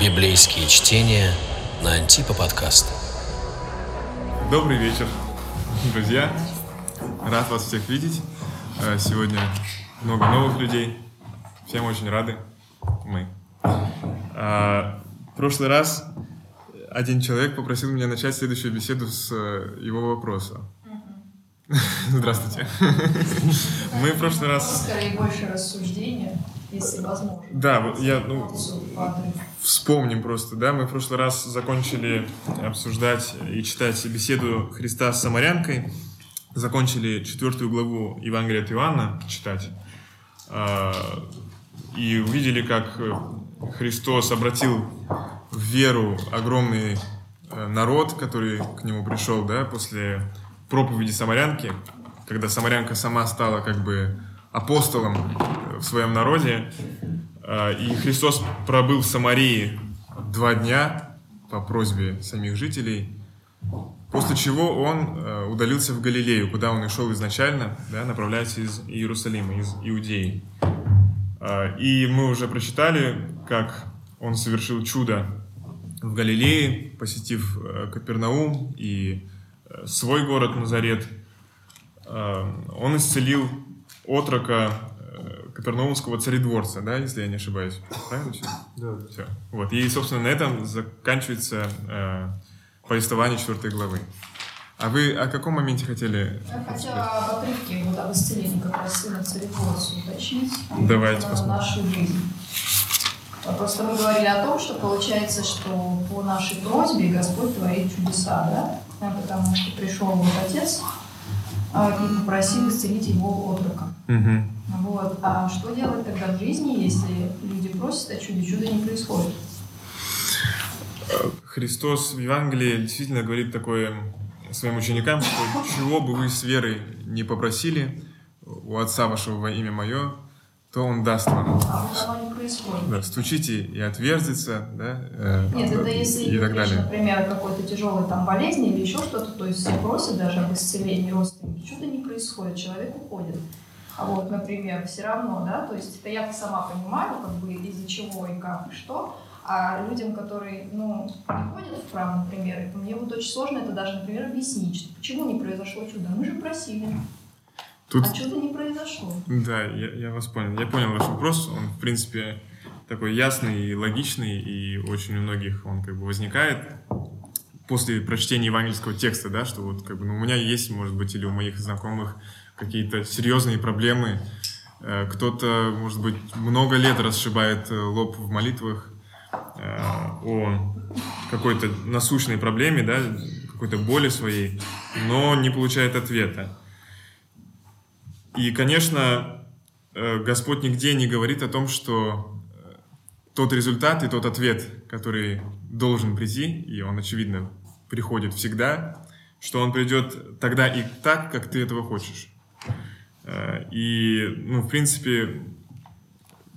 Библейские чтения на Антипа подкаст. Добрый вечер, друзья. Рад вас всех видеть. Э, Сегодня много новых людей. Всем очень рады. Мы. А, В прошлый раз один человек попросил меня начать следующую беседу с э, его вопроса. Здравствуйте. Мы в прошлый раз... Скорее больше рассуждения, если возможно. Да, вот я, ну. Вспомним просто, да, мы в прошлый раз закончили обсуждать и читать беседу Христа с Самарянкой, закончили четвертую главу Евангелия от Иоанна читать, а, и увидели, как Христос обратил в веру огромный э, народ, который к нему пришел, да, после проповеди Самарянки, когда Самарянка сама стала как бы апостолом в своем народе, а, И Христос пробыл в Самарии два дня по просьбе самих жителей, после чего он э, удалился в Галилею, куда он и шел изначально, да, направляясь из Иерусалима, из Иудеи. А, И мы уже прочитали, как он совершил чудо в Галилее, посетив Капернаум и свой город Назарет. А, Он исцелил отрока Капернаумского царедворца, да, если я не ошибаюсь. Правильно все? Да. Все. Вот. И, собственно, на этом заканчивается э, повествование четвертой главы. А вы о каком моменте хотели? Я хотела об отрывке вот об исцелении как раз сына царедворца уточнить. Давайте на посмотрим. нашу жизнь. Просто мы говорили о том, что получается, что по нашей просьбе Господь творит чудеса, да? Потому что пришел вот отец а, и попросил исцелить его отрока. Мгм. Вот. А что делать тогда в жизни, если люди просят о чуде, чудо не происходит? Христос в Евангелии действительно говорит такое своим ученикам, что чего бы вы с верой не попросили у Отца вашего во имя Мое, то Он даст вам. А вот оно не происходит. Да, стучите и отверзится, да, э, Нет, это если и так далее. например, какой-то тяжелой там болезни или еще что-то, то есть все просят даже об исцелении родственники, что-то не происходит, человек уходит. А вот, например, все равно, да, то есть это я сама понимаю, как бы из-за чего и как и что, а людям, которые, ну, не ходят в храм, например, мне вот очень сложно это даже, например, объяснить, что почему не произошло чудо. Мы же просили, Тут а чудо не произошло. Да, я, я вас понял. Я понял ваш вопрос. Он, в принципе, такой ясный и логичный, и очень у многих он как бы возникает после прочтения евангельского текста, да, что вот как бы ну, у меня есть, может быть, или у моих знакомых какие-то серьезные проблемы. Э, Кто-то, может быть, много лет расшибает э, лоб в молитвах э, о какой-то насущной проблеме, да, какой-то боли своей, но не получает ответа. И, конечно, Господь нигде не говорит о том, что тот результат и тот ответ, который должен прийти, и он, очевидно, приходит всегда, что он придет тогда и так, как ты этого хочешь. Э, И, ну, в принципе,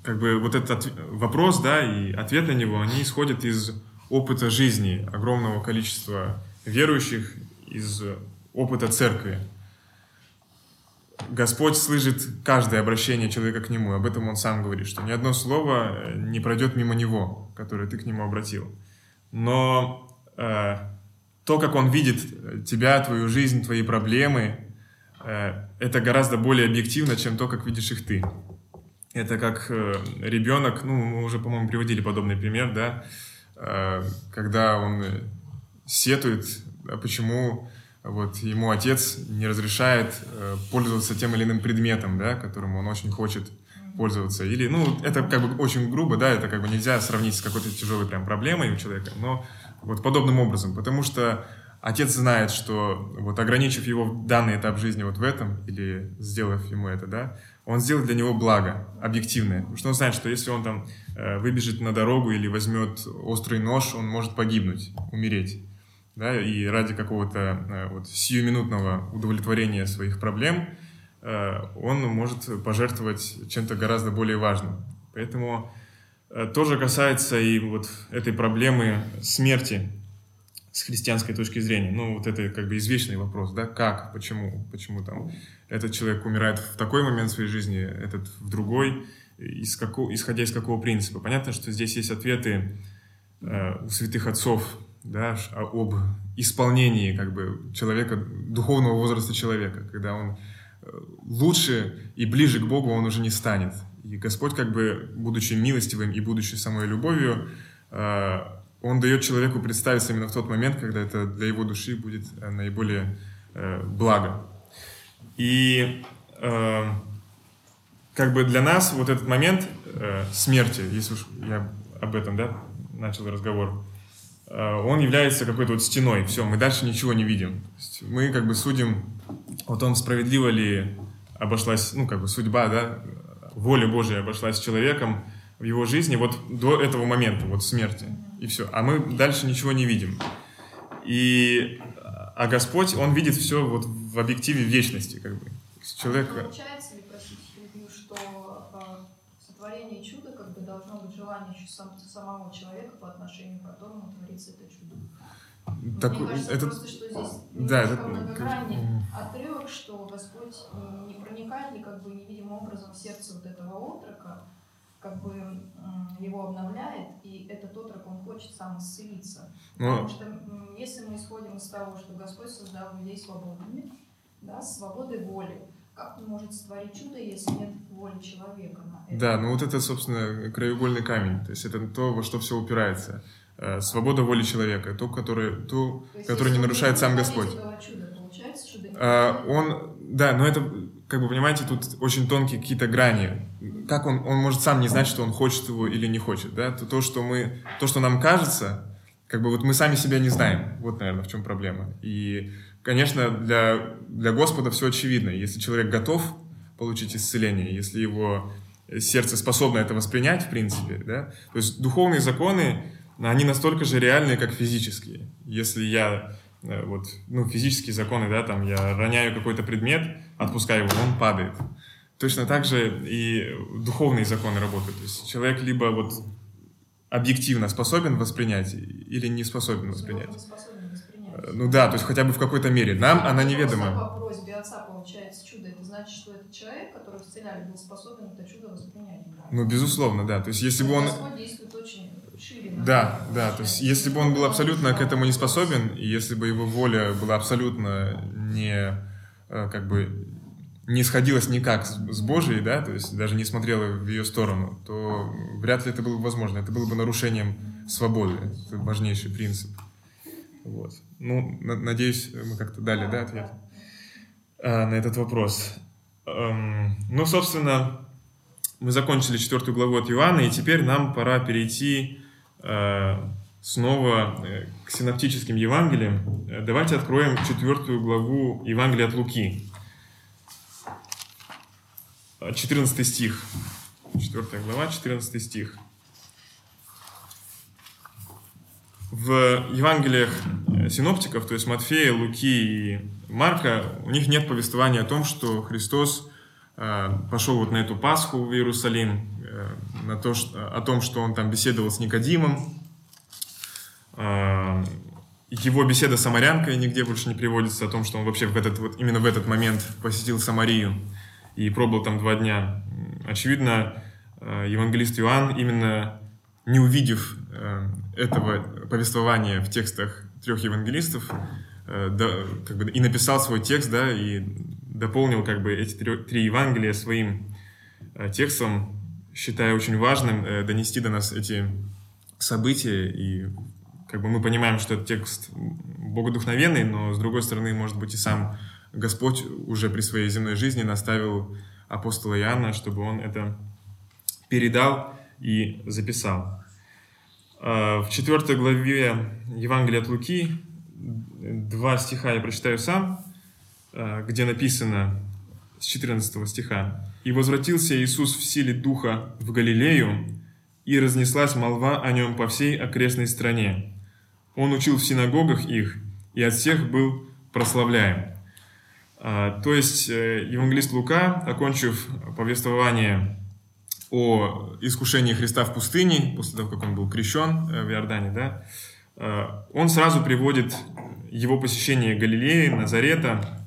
как бы вот этот вопрос, да, и ответ на него, они исходят из опыта жизни огромного количества верующих, из опыта церкви. Господь слышит каждое обращение человека к Нему. Об этом Он сам говорит, что ни одно слово э, не пройдет мимо Него, которое ты к Нему обратил. Но э, то, как Он видит э, тебя, твою жизнь, твои проблемы, э, это гораздо более объективно, чем то, как видишь их ты. Это как э, ребенок, ну, мы уже, по-моему, приводили подобный пример, да, э, когда он э, сетует, а почему вот ему отец не разрешает э, пользоваться тем или иным предметом, да, которым он очень хочет пользоваться. Или, ну, это как бы очень грубо, да, это как бы нельзя сравнить с какой-то тяжелой прям проблемой у человека, но вот подобным образом, потому что отец знает, что вот ограничив его в данный этап жизни вот в этом, или сделав ему это, да, он сделает для него благо, объективное. Потому что он знает, что если он там э, выбежит на дорогу или возьмет острый нож, он может погибнуть, умереть. Да, и ради какого-то э, вот сиюминутного удовлетворения своих проблем э, он может пожертвовать чем-то гораздо более важным. Поэтому тоже касается и вот этой проблемы смерти с христианской точки зрения. Ну, вот это как бы извечный вопрос, да, как, почему, почему там этот человек умирает в такой момент своей жизни, этот в другой. из какого, исходя из какого принципа. Понятно, что здесь есть ответы э, у святых отцов да, об исполнении как бы, человека, духовного возраста человека, когда он э, лучше и ближе к Богу он уже не станет. И Господь, как бы, будучи милостивым и будучи самой любовью, э, Он дает человеку представиться именно в тот момент, когда это для его души будет э, наиболее благо. И как бы для нас вот этот момент смерти, если уж я об этом да, начал разговор, он является какой-то вот стеной. Все, мы дальше ничего не видим. мы как бы судим о том, справедливо ли обошлась, ну, как бы судьба, да, воля Божья обошлась с человеком в его жизни вот до этого момента, вот смерти. И все. А мы дальше ничего не видим. И, а Господь, Он видит все вот в объективе вечности, как бы. Человек... А получается ли, простите, что э, сотворение чуда как бы должно быть желание сам, самого человека по отношению к которому творится это чудо? Так, Мне кажется, это... просто, что здесь да, это... многогранный отрывок, что Господь не проникает ли как бы невидимым образом в сердце вот этого отрока, как бы его обновляет, и этот отрок, он хочет сам исцелиться. Но... Потому что если мы исходим из того, что Господь создал людей свободными, да, свободой воли, как он может сотворить чудо, если нет воли человека на это? Да, ну вот это, собственно, краеугольный камень. То есть это то, во что все упирается. Э, свобода воли человека, то, которое, то, то которое не нарушает сам Господь. Чудо, чудо а, он, да, но это, как бы понимаете, тут очень тонкие какие-то грани. Как он, он может сам не знать, что он хочет его или не хочет, да? То, то, что мы, то, что нам кажется, как бы вот мы сами себя не знаем. Вот, наверное, в чем проблема. И, конечно, для, для Господа все очевидно. Если человек готов получить исцеление, если его сердце способно это воспринять, в принципе, да, то есть духовные законы, они настолько же реальные, как физические. Если я вот, ну, физические законы, да, там я роняю какой-то предмет, отпускаю его, он падает. Точно так же и духовные законы работают. То есть человек либо вот объективно способен воспринять или не способен воспринять. Э, ну да, то есть хотя бы в какой-то мере. Нам она неведома. По просьбе отца получается чудо. Это значит, что этот человек, который исцеляли, был способен это чудо воспринять. Ну, безусловно, да. То есть если бы он... Господь действует очень да, да, то есть если бы он был абсолютно к этому не способен, и если бы его воля была абсолютно не, э, как бы, не сходилась никак с Божией, да, то есть даже не смотрела в ее сторону, то вряд ли это было бы возможно. Это было бы нарушением свободы. Это важнейший принцип. Вот. Ну, на, надеюсь, мы как-то дали, да, ответ а, на этот вопрос. Эм, ну, собственно, мы закончили четвертую главу от Иоанна, и теперь нам пора перейти снова э, к синоптическим Евангелиям. Э, давайте откроем четвертую главу Евангелия от Луки. 14 стих. Четвертая глава, 14 стих. В Евангелиях синоптиков, то есть Матфея, Луки и Марка, у них нет повествования о том, что Христос пошел вот на эту Пасху в Иерусалим, Э, на то, о том, что он там беседовал с Никодимом. Э, его беседа с Самарянкой нигде больше не приводится о том, что он вообще в этот, вот именно в этот момент посетил Самарию и пробыл там два дня. Очевидно, э, евангелист Иоанн, именно не увидев этого повествования в текстах трех евангелистов, да, как бы и написал свой текст, да, и дополнил как бы эти три, три Евангелия своим текстом, считаю очень важным э, донести до нас эти события, и как бы мы понимаем, что этот текст богодухновенный, но с другой стороны, может быть, и сам Господь уже при своей земной жизни наставил апостола Иоанна, чтобы он это передал и записал. Э, в четвертой главе Евангелия от Луки два стиха я прочитаю сам, э, где написано с 14 стиха и возвратился Иисус в силе Духа в Галилею, и разнеслась молва о нем по всей окрестной стране. Он учил в синагогах их, и от всех был прославляем. А, то есть э, евангелист Лука, окончив повествование о искушении Христа в пустыне, после того, как он был крещен э, в Иордане, да, э, он сразу приводит его посещение Галилеи, Назарета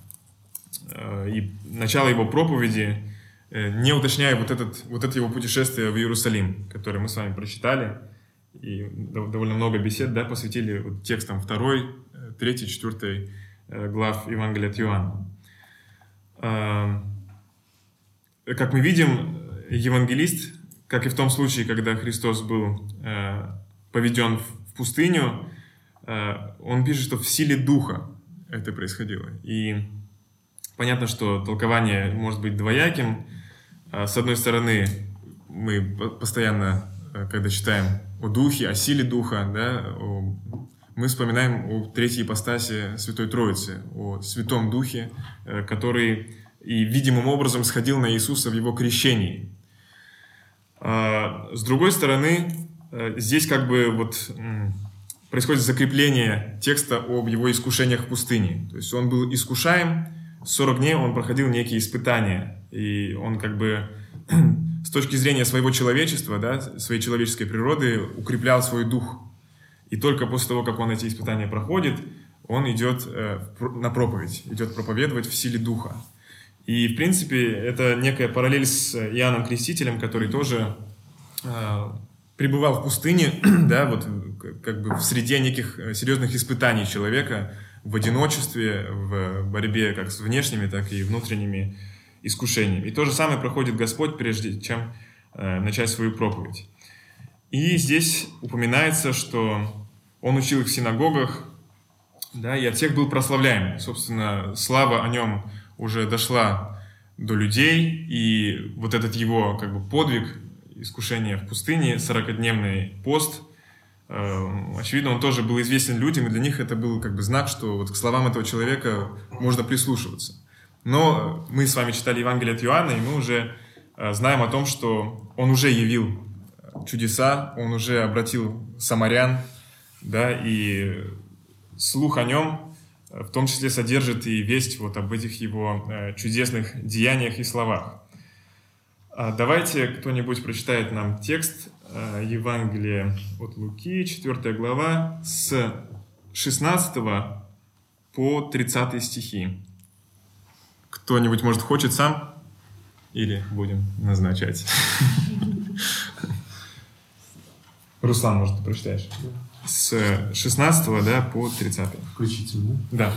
и начало его проповеди не уточняя вот, этот, вот это его путешествие в Иерусалим, которое мы с вами прочитали, и довольно много бесед да, посвятили вот текстам 2, 3, 4 глав Евангелия от Иоанна. Как мы видим, евангелист, как и в том случае, когда Христос был поведен в пустыню, он пишет, что в силе Духа это происходило. И понятно, что толкование может быть двояким. А, с одной стороны, мы постоянно, э, когда читаем о Духе, о силе Духа, да, о, мы вспоминаем о третьей ипостаси Святой Троицы, о Святом Духе, э, который и видимым образом сходил на Иисуса в его крещении. А, с другой стороны, э, здесь как бы вот происходит закрепление текста об его искушениях в пустыне. То есть он был искушаем, 40 дней он проходил некие испытания, и он как бы с точки зрения своего человечества, да, своей человеческой природы, укреплял свой дух. И только после того, как он эти испытания проходит, он идет э, на проповедь, идет проповедовать в силе духа. И, в принципе, это некая параллель с Иоанном Крестителем, который тоже э, пребывал в пустыне, да, вот как бы в среде неких э, серьезных испытаний человека, в одиночестве, в борьбе как с внешними, так и внутренними искушениями. И то же самое проходит Господь, прежде чем э, начать свою проповедь. И здесь упоминается, что Он учил их в синагогах, да, и от всех был прославляем. Собственно, слава о нем уже дошла до людей, и вот этот его как бы подвиг искушение в пустыне, 40-дневный пост. Э, очевидно, он тоже был известен людям, и для них это был как бы знак, что вот к словам этого человека можно прислушиваться. Но мы с вами читали Евангелие от Иоанна, и мы уже э, знаем о том, что он уже явил чудеса, он уже обратил самарян, да, и слух о нем в том числе содержит и весть вот об этих его э, чудесных деяниях и словах. А давайте кто-нибудь прочитает нам текст э, Евангелия от Луки, 4 глава, с 16 по 30 стихи. Кто-нибудь, может, хочет сам? Или будем назначать? Руслан, может, ты прочитаешь? С 16 да, по 30. Включительно? Да.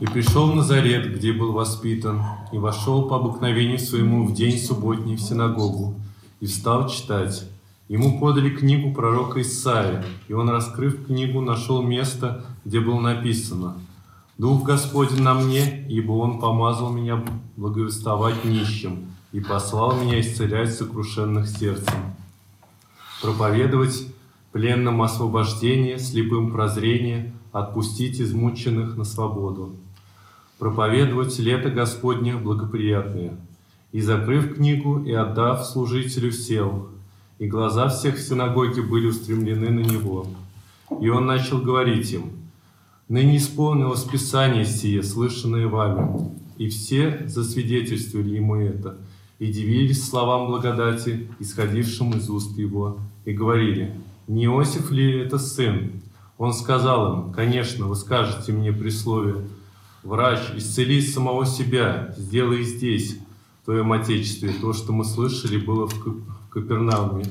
«И пришел в Назарет, где был воспитан, и вошел по обыкновению своему в день субботний в синагогу, и встал читать. Ему подали книгу пророка Исаия, и он, раскрыв книгу, нашел место, где было написано «Дух Господень на мне, ибо Он помазал меня благовествовать нищим и послал меня исцелять сокрушенных сердцем, проповедовать пленным освобождение, слепым прозрение, отпустить измученных на свободу, проповедовать лето Господне благоприятное. И, закрыв книгу и отдав служителю, сел, и глаза всех в синагоге были устремлены на него. И он начал говорить им, «Ныне исполнилось Писание сие, слышанное вами». И все засвидетельствовали ему это, и дивились словам благодати, исходившим из уст его, и говорили – не Иосиф ли это сын? Он сказал им, конечно, вы скажете мне при слове, врач, исцели самого себя, сделай здесь, в твоем Отечестве, то, что мы слышали, было в Капернауме.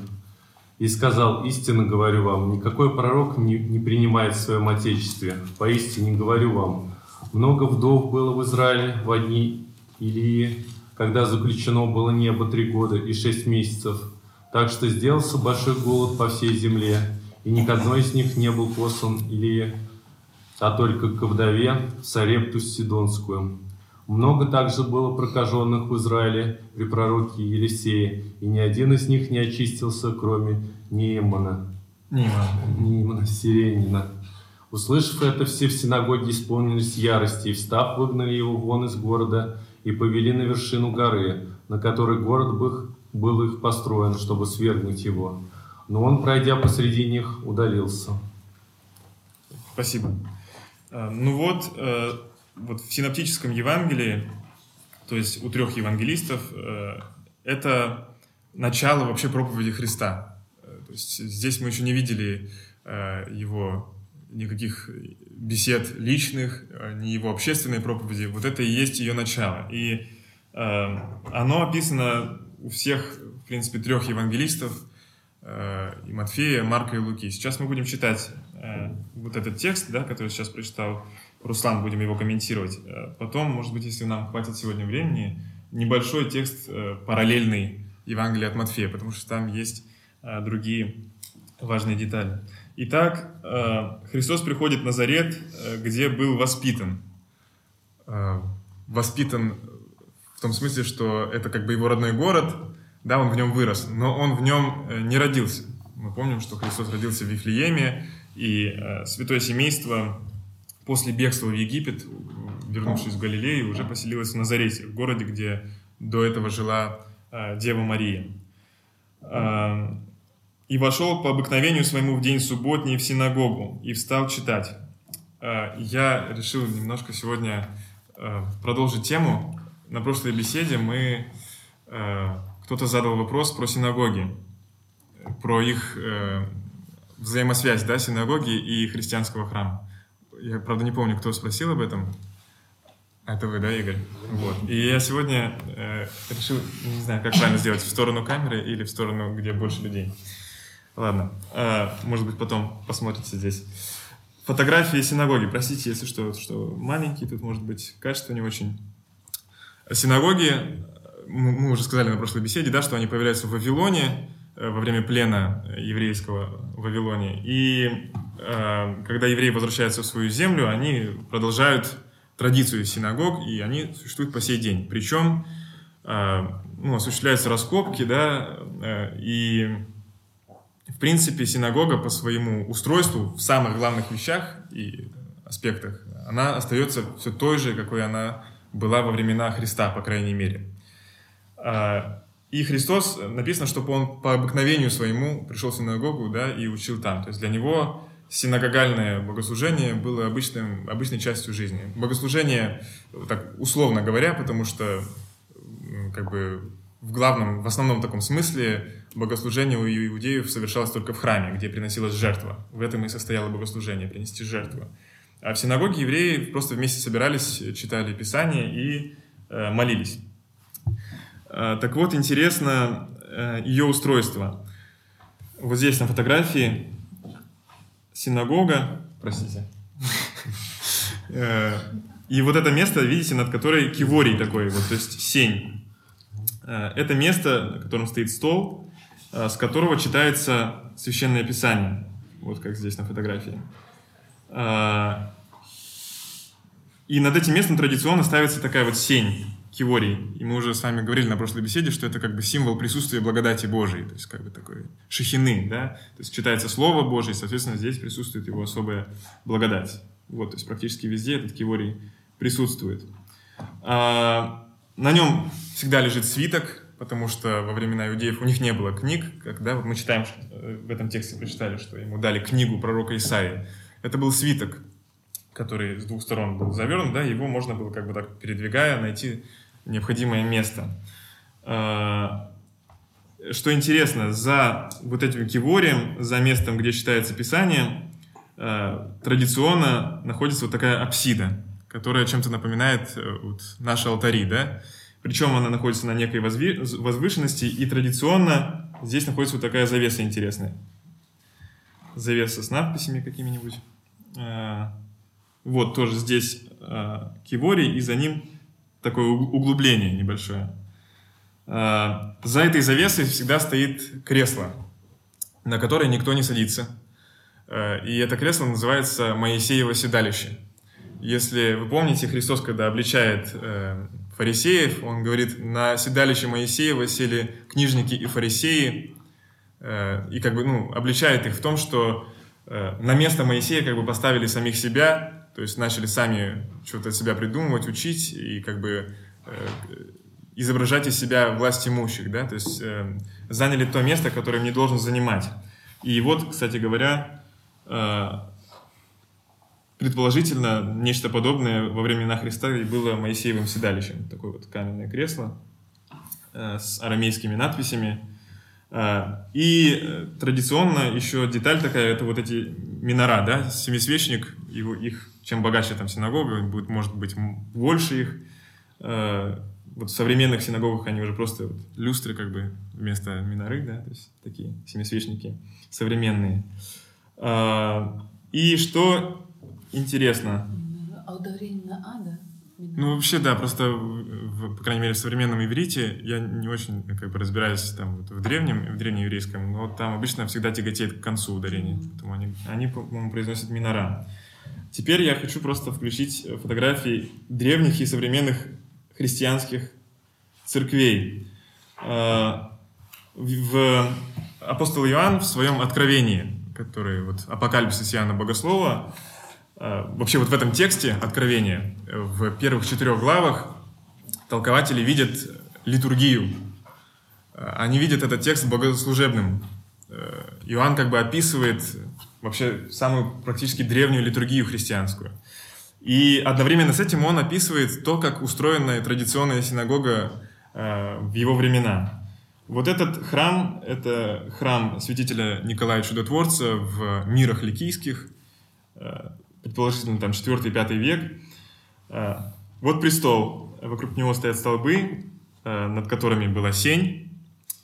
И сказал, истинно говорю вам, никакой пророк не, не принимает в своем Отечестве. Поистине говорю вам, много вдов было в Израиле в одни Илии, когда заключено было небо три года и шесть месяцев – так что сделался большой голод по всей земле, и ни к одной из них не был послан Илия, а только к вдове Сарепту Сидонскую. Много также было прокаженных в Израиле при пророке Елисее, и ни один из них не очистился, кроме Неемана. Неемана. Неемана, Сиренина. Услышав это, все в синагоге исполнились ярости, и встав, выгнали его вон из города и повели на вершину горы, на которой город был был их построен, чтобы свергнуть его. Но он, пройдя посреди них, удалился. Спасибо. А, ну вот, э, вот в синоптическом Евангелии, то есть у трех евангелистов, э, это начало вообще проповеди Христа. Э, то есть здесь мы еще не видели его никаких бесед личных, ни его общественной проповеди. Вот это и есть ее начало. И Э, оно описано у всех, в принципе, трех евангелистов, э, и Матфея, Марка и Луки. Сейчас мы будем читать э, вот этот текст, да, который сейчас прочитал Руслан, будем его комментировать. Потом, может быть, если нам хватит сегодня времени, небольшой текст параллельный Евангелия от Матфея, потому что там есть другие важные детали. Итак, Христос приходит в Назарет, где был воспитан. Воспитан в том смысле, что это как бы его родной город, да, он в нем вырос, но он в нем э, не родился. Мы помним, что Христос родился в Вифлееме, и э, святое семейство после бегства в Египет, вернувшись в Галилею, уже поселилось в Назарете, в городе, где до этого жила э, Дева Мария. Э, «И вошел по обыкновению своему в день субботний в синагогу, и встал читать». Э, я решил немножко сегодня продолжить тему на прошлой беседе мы кто-то задал вопрос про синагоги, про их э, взаимосвязь, да, синагоги и христианского храма. Я, правда, не помню, кто спросил об этом. Это вы, да, Игорь? Вот. И я сегодня э, решил, не знаю, как правильно сделать, в сторону камеры или в сторону, где больше людей. Ладно, э, может быть, потом посмотрите здесь. Фотографии синагоги. Простите, если что, что маленькие, тут может быть качество не очень. Синагоги, мы уже сказали на прошлой беседе, да, что они появляются в Вавилоне э, во время плена еврейского в Вавилоне. И э, когда евреи возвращаются в свою землю, они продолжают традицию синагог, и они существуют по сей день. Причем э, ну, осуществляются раскопки, да, э, и в принципе синагога по своему устройству в самых главных вещах и аспектах, она остается все той же, какой она была во времена Христа, по крайней мере. А, и Христос, написано, чтобы он по обыкновению своему пришел в синагогу да, и учил там. То есть для него синагогальное богослужение было обычным, обычной частью жизни. Богослужение, так условно говоря, потому что как бы в главном, в основном таком смысле богослужение у иудеев совершалось только в храме, где приносилась жертва. В этом и состояло богослужение, принести жертву. А в синагоге евреи просто вместе собирались, читали Писание и э, молились. Э, так вот, интересно э, ее устройство. Вот здесь на фотографии синагога, простите, э, и вот это место, видите, над которой киворий такой, вот, то есть сень. Это место, на котором стоит стол, с которого читается Священное Писание. Вот как здесь на фотографии. И над этим местом традиционно ставится такая вот сень, киворий. И мы уже с вами говорили на прошлой беседе, что это как бы символ присутствия благодати Божией, то есть как бы такой шахины, да, то есть читается Слово Божие, и, соответственно, здесь присутствует его особая благодать. Вот, то есть практически везде этот киворий присутствует. А, на нем всегда лежит свиток, потому что во времена иудеев у них не было книг, когда вот мы читаем, э, в этом тексте прочитали, что ему дали книгу пророка Исаии. Это был свиток, который с двух сторон был завернут, да, его можно было как бы так передвигая найти необходимое место. А, что интересно, за вот этим киворием, за местом, где читается Писание, а, традиционно находится вот такая апсида, которая чем-то напоминает э, вот наши алтари, да, причем она находится на некой возвышенности, и традиционно здесь находится вот такая завеса интересная. Завеса с надписями какими-нибудь. А, вот тоже здесь киворий, и за ним такое углубление небольшое. А, за этой завесой всегда стоит кресло, на которое никто не садится. А, и это кресло называется Моисеево седалище. Если вы помните, Христос, когда обличает э, фарисеев, он говорит, на седалище Моисеева сели книжники и фарисеи, э, и как бы, ну, обличает их в том, что э, на место Моисея как бы поставили самих себя, то есть начали сами что-то себя придумывать, учить и как бы э, изображать из себя власть имущих, да, то есть э, заняли то место, которое им не должен занимать. И вот, кстати говоря, э, предположительно, нечто подобное во времена Христа и было Моисеевым седалищем. Такое вот каменное кресло э, с арамейскими надписями. Э, и э, традиционно еще деталь такая, это вот эти минора, да, семисвечник, его, их чем богаче там синагога, будет, может быть больше их. Э, вот в современных синагогах они уже просто вот люстры как бы вместо миноры, да, то есть такие семисвечники современные. А, и что интересно, А ударение на А, да? Ну, вообще, да, просто, в- по крайней мере, в современном иврите я не очень как бы разбираюсь там вот в древнем, в древнееврейском, но там обычно всегда тяготеет к концу ударения, поэтому они, они по-моему, произносят минора. Теперь я хочу просто включить фотографии древних и современных христианских церквей. А, В апостол Иоанн в своем откровении, который вот апокалипсис Иоанна Богослова, Вообще вот в этом тексте Откровения, э, в первых четырех главах толкователи видят литургию. Э, Они видят этот текст богослужебным. Э, Иоанн как бы описывает вообще самую практически древнюю литургию христианскую. И одновременно с этим он описывает то, как устроена традиционная синагога э, в его времена. Вот этот храм, это храм святителя Николая Чудотворца в мирах ликийских, э, предположительно там 4-5 век. Э, Вот престол, вокруг него стоят столбы, э, над которыми была сень,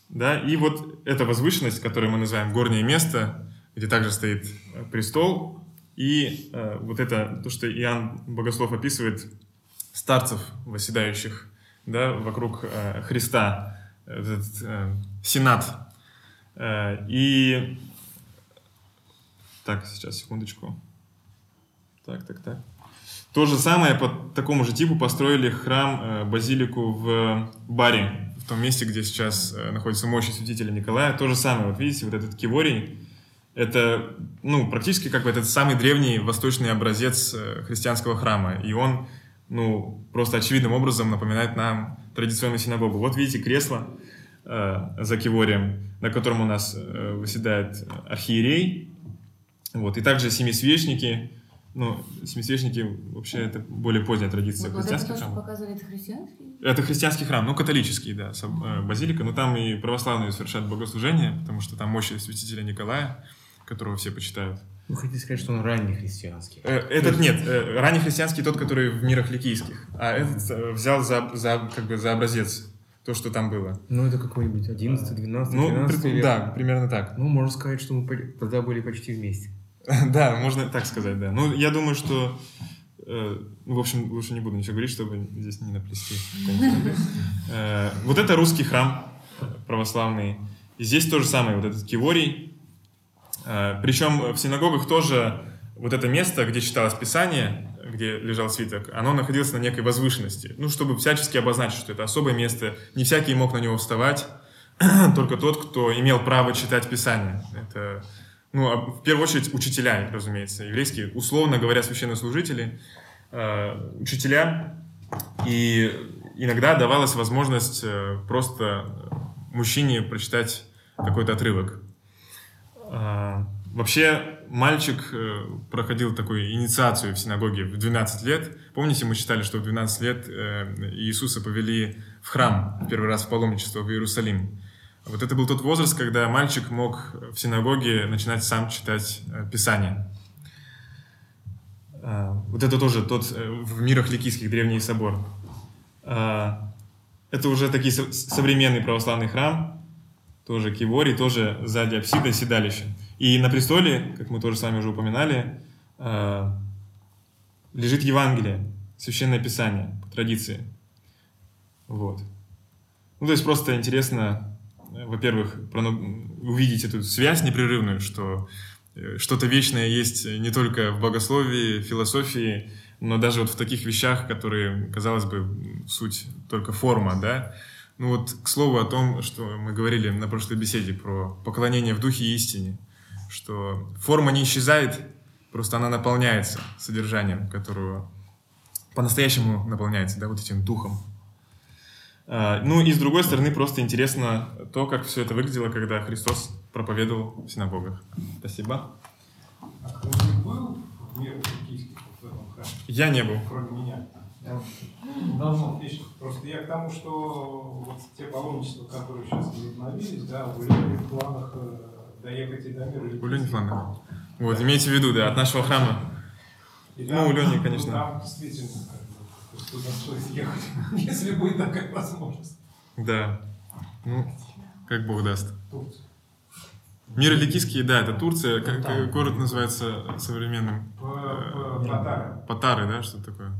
да, и вот эта возвышенность, которую мы называем горнее место, где также стоит э, престол, и вот это, то, что Иоанн Богослов описывает, старцев, восседающих да, вокруг Христа, этот сенат. И так, сейчас, секундочку. Так, так, так. То же самое по такому же типу построили храм, э, базилику в Баре, в том месте, где сейчас э, находится мощь святителя Николая. То же самое, вот видите, вот этот киворий, это, ну, практически как бы этот самый древний восточный образец э, христианского храма. И он, ну, просто очевидным образом напоминает нам традиционную синагогу. Вот видите кресло э, за киворием, на котором у нас э, выседает архиерей. Вот, и также семисвечники. Ну, семисвечники вообще это более поздняя традиция Вот, это христианских то, что храмов. показывали, это христианский? Это христианский храм, ну, католический, да, сам- э, базилика, но там и православные совершают богослужение, потому что там мощи святителя Николая, которого все почитают. Вы хотите сказать, что он ранний христианский? Э, Этот нет, э, ранний христианский тот, который в мирах ликийских, а этот э, взял за, за, как бы за образец то, что там было. Ну, это какой-нибудь 11, 12, Ну, 13 при- век. да, примерно так. Ну, можно сказать, что мы тогда были почти вместе. Да, можно так сказать, да. Ну, я думаю, что... э, ну, в общем, лучше не буду ничего говорить, чтобы здесь не наплести. Э, Вот это русский храм православный. И здесь то же самое, вот этот киворий. Э, Причем в синагогах тоже вот это место, где читалось Писание, где лежал свиток, оно находилось на некой возвышенности. Ну, чтобы всячески обозначить, что это особое место. Не всякий мог на него вставать, только тот, кто имел право читать Писание. Это ну, а в первую очередь учителя, разумеется, еврейские, условно говоря, священнослужители, э, учителя, и иногда давалась возможность э, просто мужчине прочитать какой-то отрывок. А, Вообще, мальчик э, проходил такую инициацию в синагоге в 12 лет. Помните, мы читали, что в 12 лет э, Иисуса повели в храм первый раз в паломничество в Иерусалим. Вот это был тот возраст, когда мальчик мог в синагоге начинать сам читать э, Писание. А, Вот это тоже тот э, в мирах ликийских древний собор. Это уже такие со- современный православный храм, тоже киворий, тоже сзади апсида, седалище. И на престоле, как мы тоже с вами уже упоминали, лежит Евангелие, Священное Писание, по традиции. Вот. Ну, то есть просто интересно, э, во-первых, увидеть эту связь непрерывную, что э, что-то вечное есть не только в богословии, философии, но даже вот в таких вещах, которые, казалось бы, суть только форма, да. Ну вот, к слову о том, что мы говорили на прошлой беседе про поклонение в духе и истине, что форма не исчезает, просто она наполняется содержанием, которого по-настоящему наполняется, да, вот этим духом. А, Ну и с другой стороны, просто интересно то, как все это выглядело, когда Христос проповедовал в синагогах. Спасибо. А кто-нибудь был в мире киевских вот в этом храме, Я не был. кроме меня? Я давно отлично. Просто я к тому, что вот те паломничества, которые сейчас возобновились, да, у Лени в планах э, доехать и до мира. У Лени в планах. Вот, имейте в виду, да, от нашего храма. И Ну, у Лени, конечно. Там действительно туда стоит ехать, если будет такая возможность. Да. Ну, как Бог даст. Турция. Мир Ликийский, да, это Турция. Как, город называется современным? По Таре. Патары, да, что такое?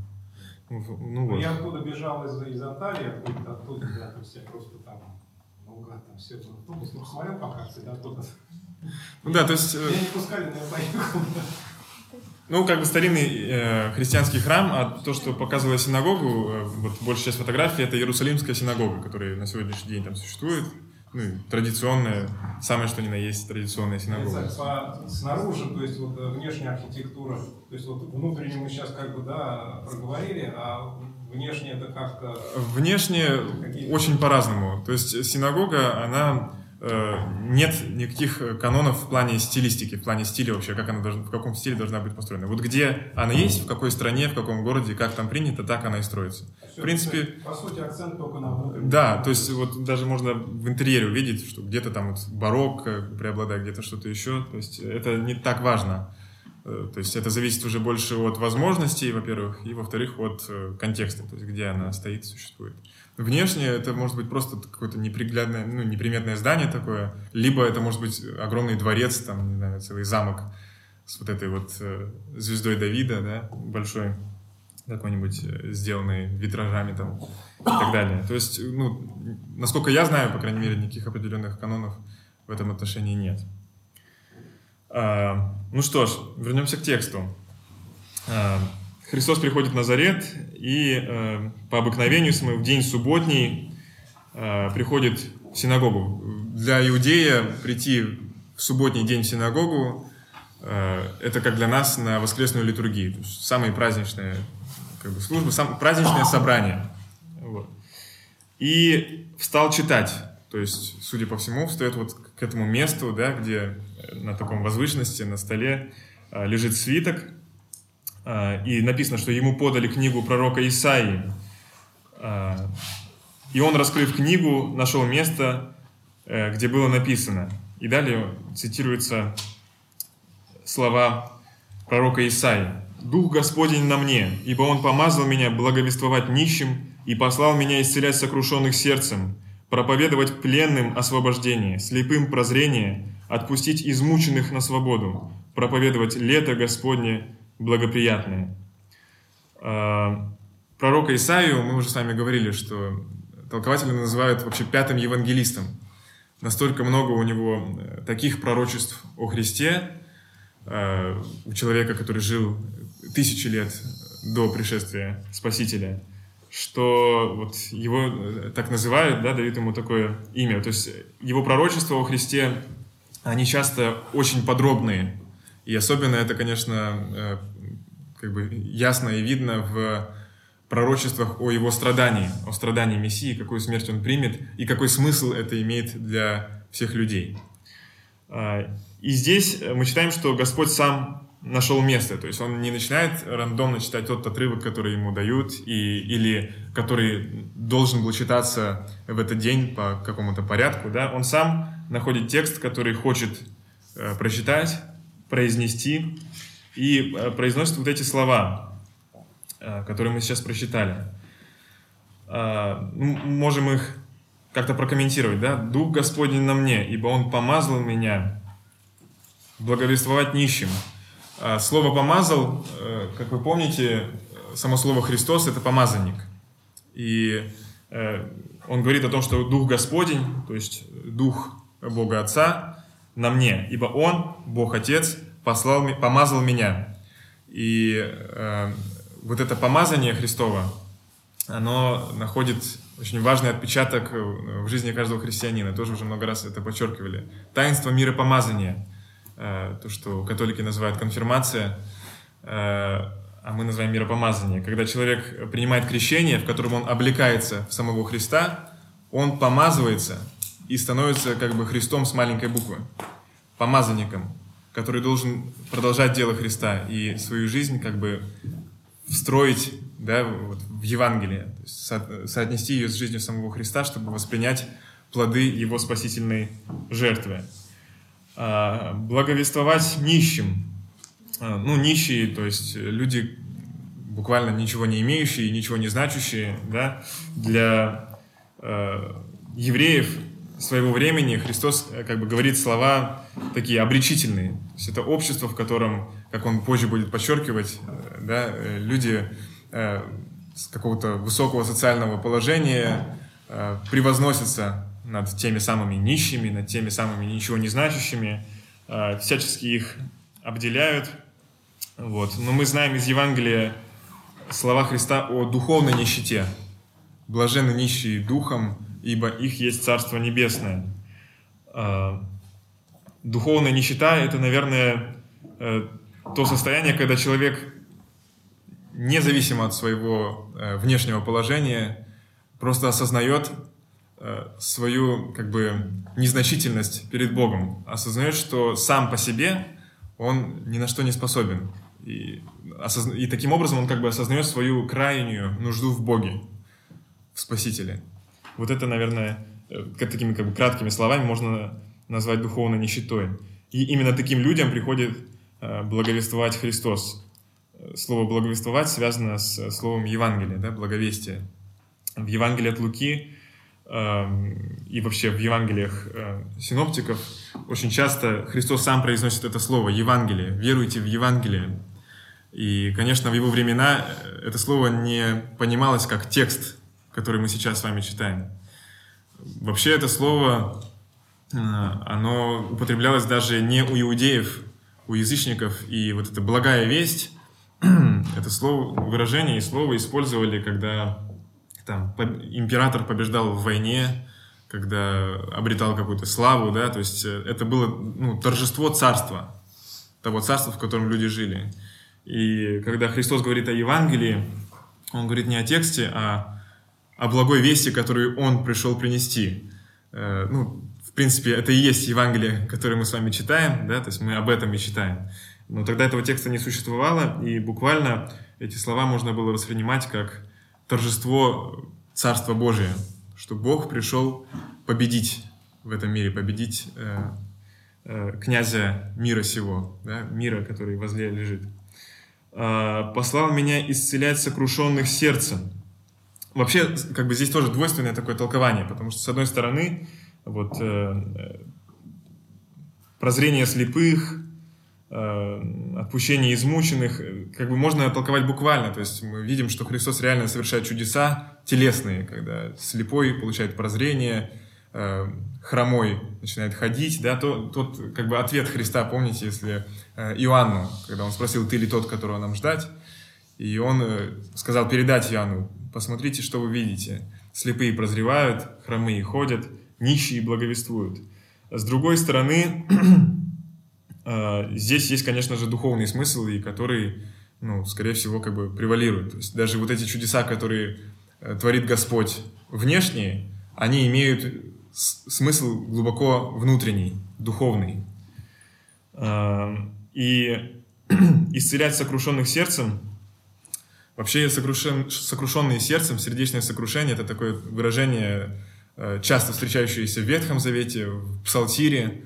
Ну, ну Ну, вот. Я оттуда бежал из, из Анталии, откуда оттуда, да, то есть я просто там наугад там все автобус, ну, посмотрел по карте, да, оттуда. Ну да, то есть, э, Меня не пускали, но я поехал. Ну, как бы старинный э, христианский храм, а то, что показывала синагогу, э, вот большая часть фотографий, это Иерусалимская синагога, которая на сегодняшний день там существует. Ну, традиционная, самое что ни на есть традиционная синагога. По- снаружи, то есть вот э, внешняя архитектура, то есть вот внутренне мы сейчас как бы, да, проговорили, а внешне это как-то... Внешне очень по-разному. То есть синагога, она нет никаких канонов в плане стилистики, в плане стиля вообще, как она должна, в каком стиле должна быть построена. Вот где она есть, в какой стране, в каком городе, как там принято, так она и строится. В принципе, По сути, акцент только на внутреннем. да, то есть вот даже можно в интерьере увидеть, что где-то там вот барокко преобладает, где-то что-то еще. То есть это не так важно. Э, То есть это зависит уже больше от возможностей, во-первых, и во-вторых, от э, контекста, то есть где она стоит, существует. Внешне это может быть просто какое-то неприглядное, ну, неприметное здание такое, либо это может быть огромный дворец, там, не знаю, целый замок с вот этой вот э, звездой Давида, да, большой, какой-нибудь э, сделанный витражами там и так далее. То есть, ну, насколько я знаю, по крайней мере, никаких определенных канонов в этом отношении нет. А, ну что ж, вернемся к тексту. А, Христос приходит в Назарет, и э, по обыкновению в день субботний э, приходит в синагогу. Для иудея прийти в субботний день в синагогу э, это как для нас на воскресную литургию. То есть самые праздничные как бы, службы, сам, праздничное собрание. Вот. И встал читать. То есть, судя по всему, встает вот к этому месту, да, где на таком возвышенности, на столе э, лежит свиток, и написано, что ему подали книгу пророка Исаии. Э, И он, раскрыв книгу, нашел место, э, где было написано. И далее цитируются слова пророка Исаии. «Дух Господень на мне, ибо Он помазал меня благовествовать нищим и послал меня исцелять сокрушенных сердцем, проповедовать пленным освобождение, слепым прозрение, отпустить измученных на свободу, проповедовать лето Господне благоприятное». А, Пророка Исаию, мы уже с вами говорили, что толкователи называют вообще пятым евангелистом. Настолько много у него э, таких пророчеств о Христе, э, у человека, который жил тысячи лет до пришествия Спасителя, что вот его э, так называют, да, дают ему такое имя. То есть его пророчества о Христе, они часто очень подробные. И особенно это, конечно, э, как бы ясно и видно в пророчествах о его страдании, о страдании Мессии, какую смерть он примет и какой смысл это имеет для всех людей. А, И здесь мы читаем, что Господь сам нашел место, то есть он не начинает рандомно читать тот отрывок, который ему дают, и, или который должен был читаться в этот день по какому-то порядку, да, он сам находит текст, который хочет э, прочитать, произнести, и э, произносит вот эти слова, э, которые мы сейчас прочитали. А, ну, Можем их как-то прокомментировать, да? «Дух Господень на мне, ибо Он помазал меня благовествовать нищим». Слово «помазал», э, как вы помните, э, само слово «Христос» — это помазанник. И э, он говорит о том, что Дух Господень, то есть Дух Бога Отца на мне, ибо Он, Бог Отец, послал, помазал меня. И э, вот это помазание Христова, оно находит очень важный отпечаток в жизни каждого христианина. Тоже уже много раз это подчеркивали. Таинство миропомазания, э, то, что католики называют конфирмация, э, а мы называем миропомазание. Когда человек принимает крещение, в котором он облекается в самого Христа, он помазывается и становится как бы Христом с маленькой буквы, помазанником, который должен продолжать дело Христа и свою жизнь как бы встроить да, вот в Евангелие, то есть со- соотнести ее с жизнью самого Христа, чтобы воспринять плоды Его спасительной жертвы. А, Благовествовать нищим. А, Ну, нищие, то есть люди буквально ничего не имеющие, ничего не значащие, да, для э, евреев своего времени Христос э, как бы говорит слова такие обречительные. То есть это общество, в котором, как он позже будет подчеркивать, э, да, э, люди с какого-то высокого социального положения превозносятся над теми самыми нищими, над теми самыми ничего не значащими, всячески их обделяют. Вот. Но мы знаем из Евангелия слова Христа о духовной нищете. Блаженны нищие духом, ибо их есть Царство Небесное. А, Духовная нищета – это, наверное, э, то состояние, когда человек, независимо от своего э, внешнего положения, просто осознает э, свою как бы незначительность перед Богом, осознает, что сам по себе он ни на что не способен. И, осозна... и таким образом он как бы осознает свою крайнюю нужду в Боге, в Спасителе. Вот это, наверное, э, такими как бы краткими словами можно назвать духовной нищетой. И именно таким людям приходит э, благовествовать Христос. Слово «благовествовать» связано с словом «Евангелие», да, «благовестие». В Евангелии от Луки э, и вообще в Евангелиях э, синоптиков очень часто Христос сам произносит это слово «Евангелие». «Веруйте в Евангелие». И, конечно, в его времена э, это слово не понималось как текст, который мы сейчас с вами читаем. Вообще это слово, э, оно употреблялось даже не у иудеев, у язычников. И вот эта благая весть, это слово, выражение и слово использовали, когда там, император побеждал в войне, когда обретал какую-то славу, да, то есть э, это было ну, торжество царства, того царства, в котором люди жили. И когда Христос говорит о Евангелии, Он говорит не о тексте, а о благой вести, которую Он пришел принести. Э, ну, в принципе, это и есть Евангелие, которое мы с вами читаем, да, то есть мы об этом и читаем. Но тогда этого текста не существовало, и буквально эти слова можно было воспринимать как торжество Царства Божия, что Бог пришел победить в этом мире, победить э, э, князя мира сего, да, мира, который возле лежит. Э, «Послал меня исцелять сокрушенных сердцем». Вообще, как бы здесь тоже двойственное такое толкование, потому что, с одной стороны, вот, э, прозрение слепых, э, отпущение измученных, э, как бы можно толковать буквально. То есть мы видим, что Христос реально совершает чудеса телесные, когда слепой получает прозрение, э, хромой начинает ходить, да, то, тот как бы ответ Христа, помните, если Иоанну, когда он спросил, ты ли тот, которого нам ждать, и он сказал передать Иоанну, посмотрите, что вы видите. Слепые прозревают, хромые ходят, нищие благовествуют. С другой стороны, здесь есть, конечно же, духовный смысл, и который, ну, скорее всего, как бы превалирует. То есть даже вот эти чудеса, которые э, творит Господь внешние, они имеют смысл глубоко внутренний, духовный. И исцелять сокрушенных сердцем, вообще сокрушен, сокрушенные сердцем, сердечное сокрушение, это такое выражение, э, часто встречающееся в Ветхом Завете, в Псалтире,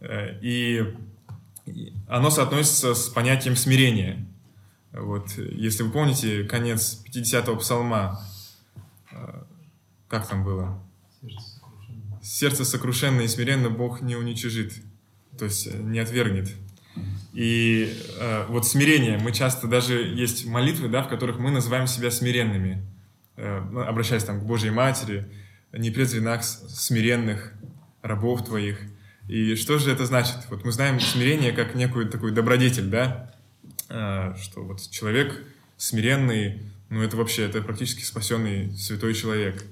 э, и оно соотносится с понятием смирения. Вот, если вы помните конец 50-го псалма, э, как там было? Сердце сокрушенное и смиренно Бог не уничижит, то есть не отвергнет. И э, вот смирение, мы часто даже есть молитвы, да, в которых мы называем себя смиренными, э, ну, обращаясь там к Божьей Матери, не презри нас смиренных рабов Твоих – и что же это значит? Вот мы знаем смирение как некую такую добродетель, да? А, что вот человек смиренный, ну это вообще, это практически спасенный святой человек.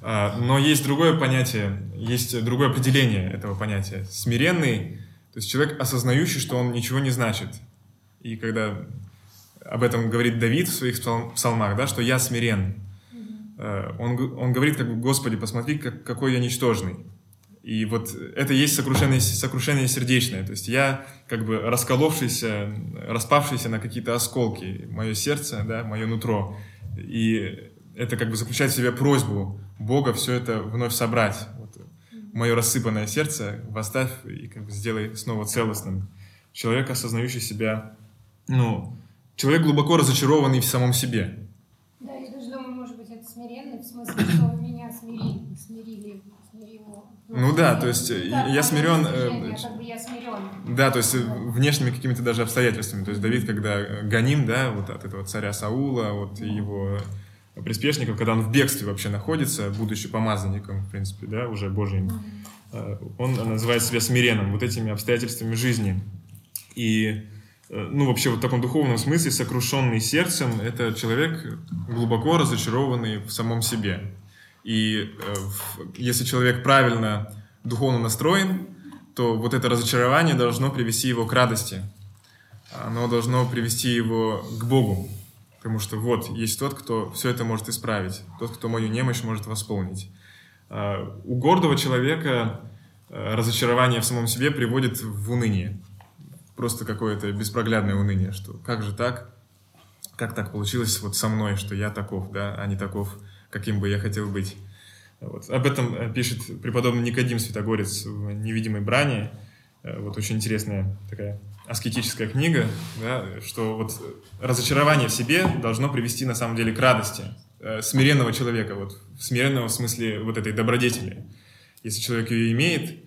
А, но есть другое понятие, есть другое определение этого понятия. Смиренный, то есть человек, осознающий, что он ничего не значит. И когда об этом говорит Давид в своих псалмах, да, что я смирен, а, он, он говорит, как бы, Господи, посмотри, как, какой я ничтожный. И вот это и есть сокрушение, сокрушение сердечное. То есть я как бы расколовшийся, распавшийся на какие-то осколки, мое сердце, да, мое нутро. И это как бы заключает в себе просьбу Бога все это вновь собрать. Мое рассыпанное сердце восставь и как бы сделай снова целостным. Человек, осознающий себя, ну, человек глубоко разочарованный в самом себе. Да, я даже думаю, может быть, это смиренный, в смысле, что меня смирили, смирили, смирил. Ну да, то есть, э, я смирен, э, как бы я смирен. Да, то есть э, внешними какими-то даже обстоятельствами. То есть Давид, когда э, гоним, да, вот от этого царя Саула, вот его приспешников, когда он в бегстве вообще находится, будучи помазанником, в принципе, да, уже Божьим, э, он называет себя смиренным вот этими обстоятельствами жизни. И, э, ну, вообще, вот в таком духовном смысле, сокрушенный сердцем, это человек глубоко разочарованный в самом себе. И э, если человек правильно духовно настроен, то вот это разочарование должно привести его к радости. Оно должно привести его к Богу. Потому что вот, есть тот, кто все это может исправить, тот, кто мою немощь может восполнить. А, У гордого человека э, разочарование в самом себе приводит в уныние. Просто какое-то беспроглядное уныние, что как же так, как так получилось вот со мной, что я таков, да, а не таков, каким бы я хотел быть. Вот. Об этом э, пишет преподобный Никодим Святогорец в «Невидимой брани». Э, Вот очень интересная такая аскетическая книга, да, что вот разочарование в себе должно привести на самом деле к радости э, смиренного человека, вот, смиренного в смысле вот этой добродетели. Если человек ее имеет,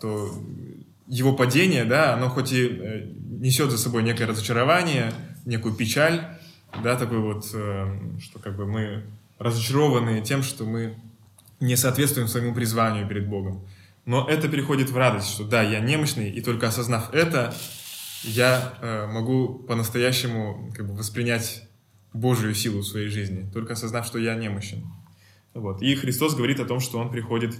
то его падение, да, оно хоть и э, несет за собой некое разочарование, некую печаль, да, такой вот, э, что как бы мы разочарованы тем, что мы не соответствуем своему призванию перед Богом. Но это переходит в радость, что да, я немощный, и только осознав это, я э, могу по-настоящему как бы воспринять Божию силу в своей жизни, только осознав, что я немощен. Вот. И Христос говорит о том, что Он приходит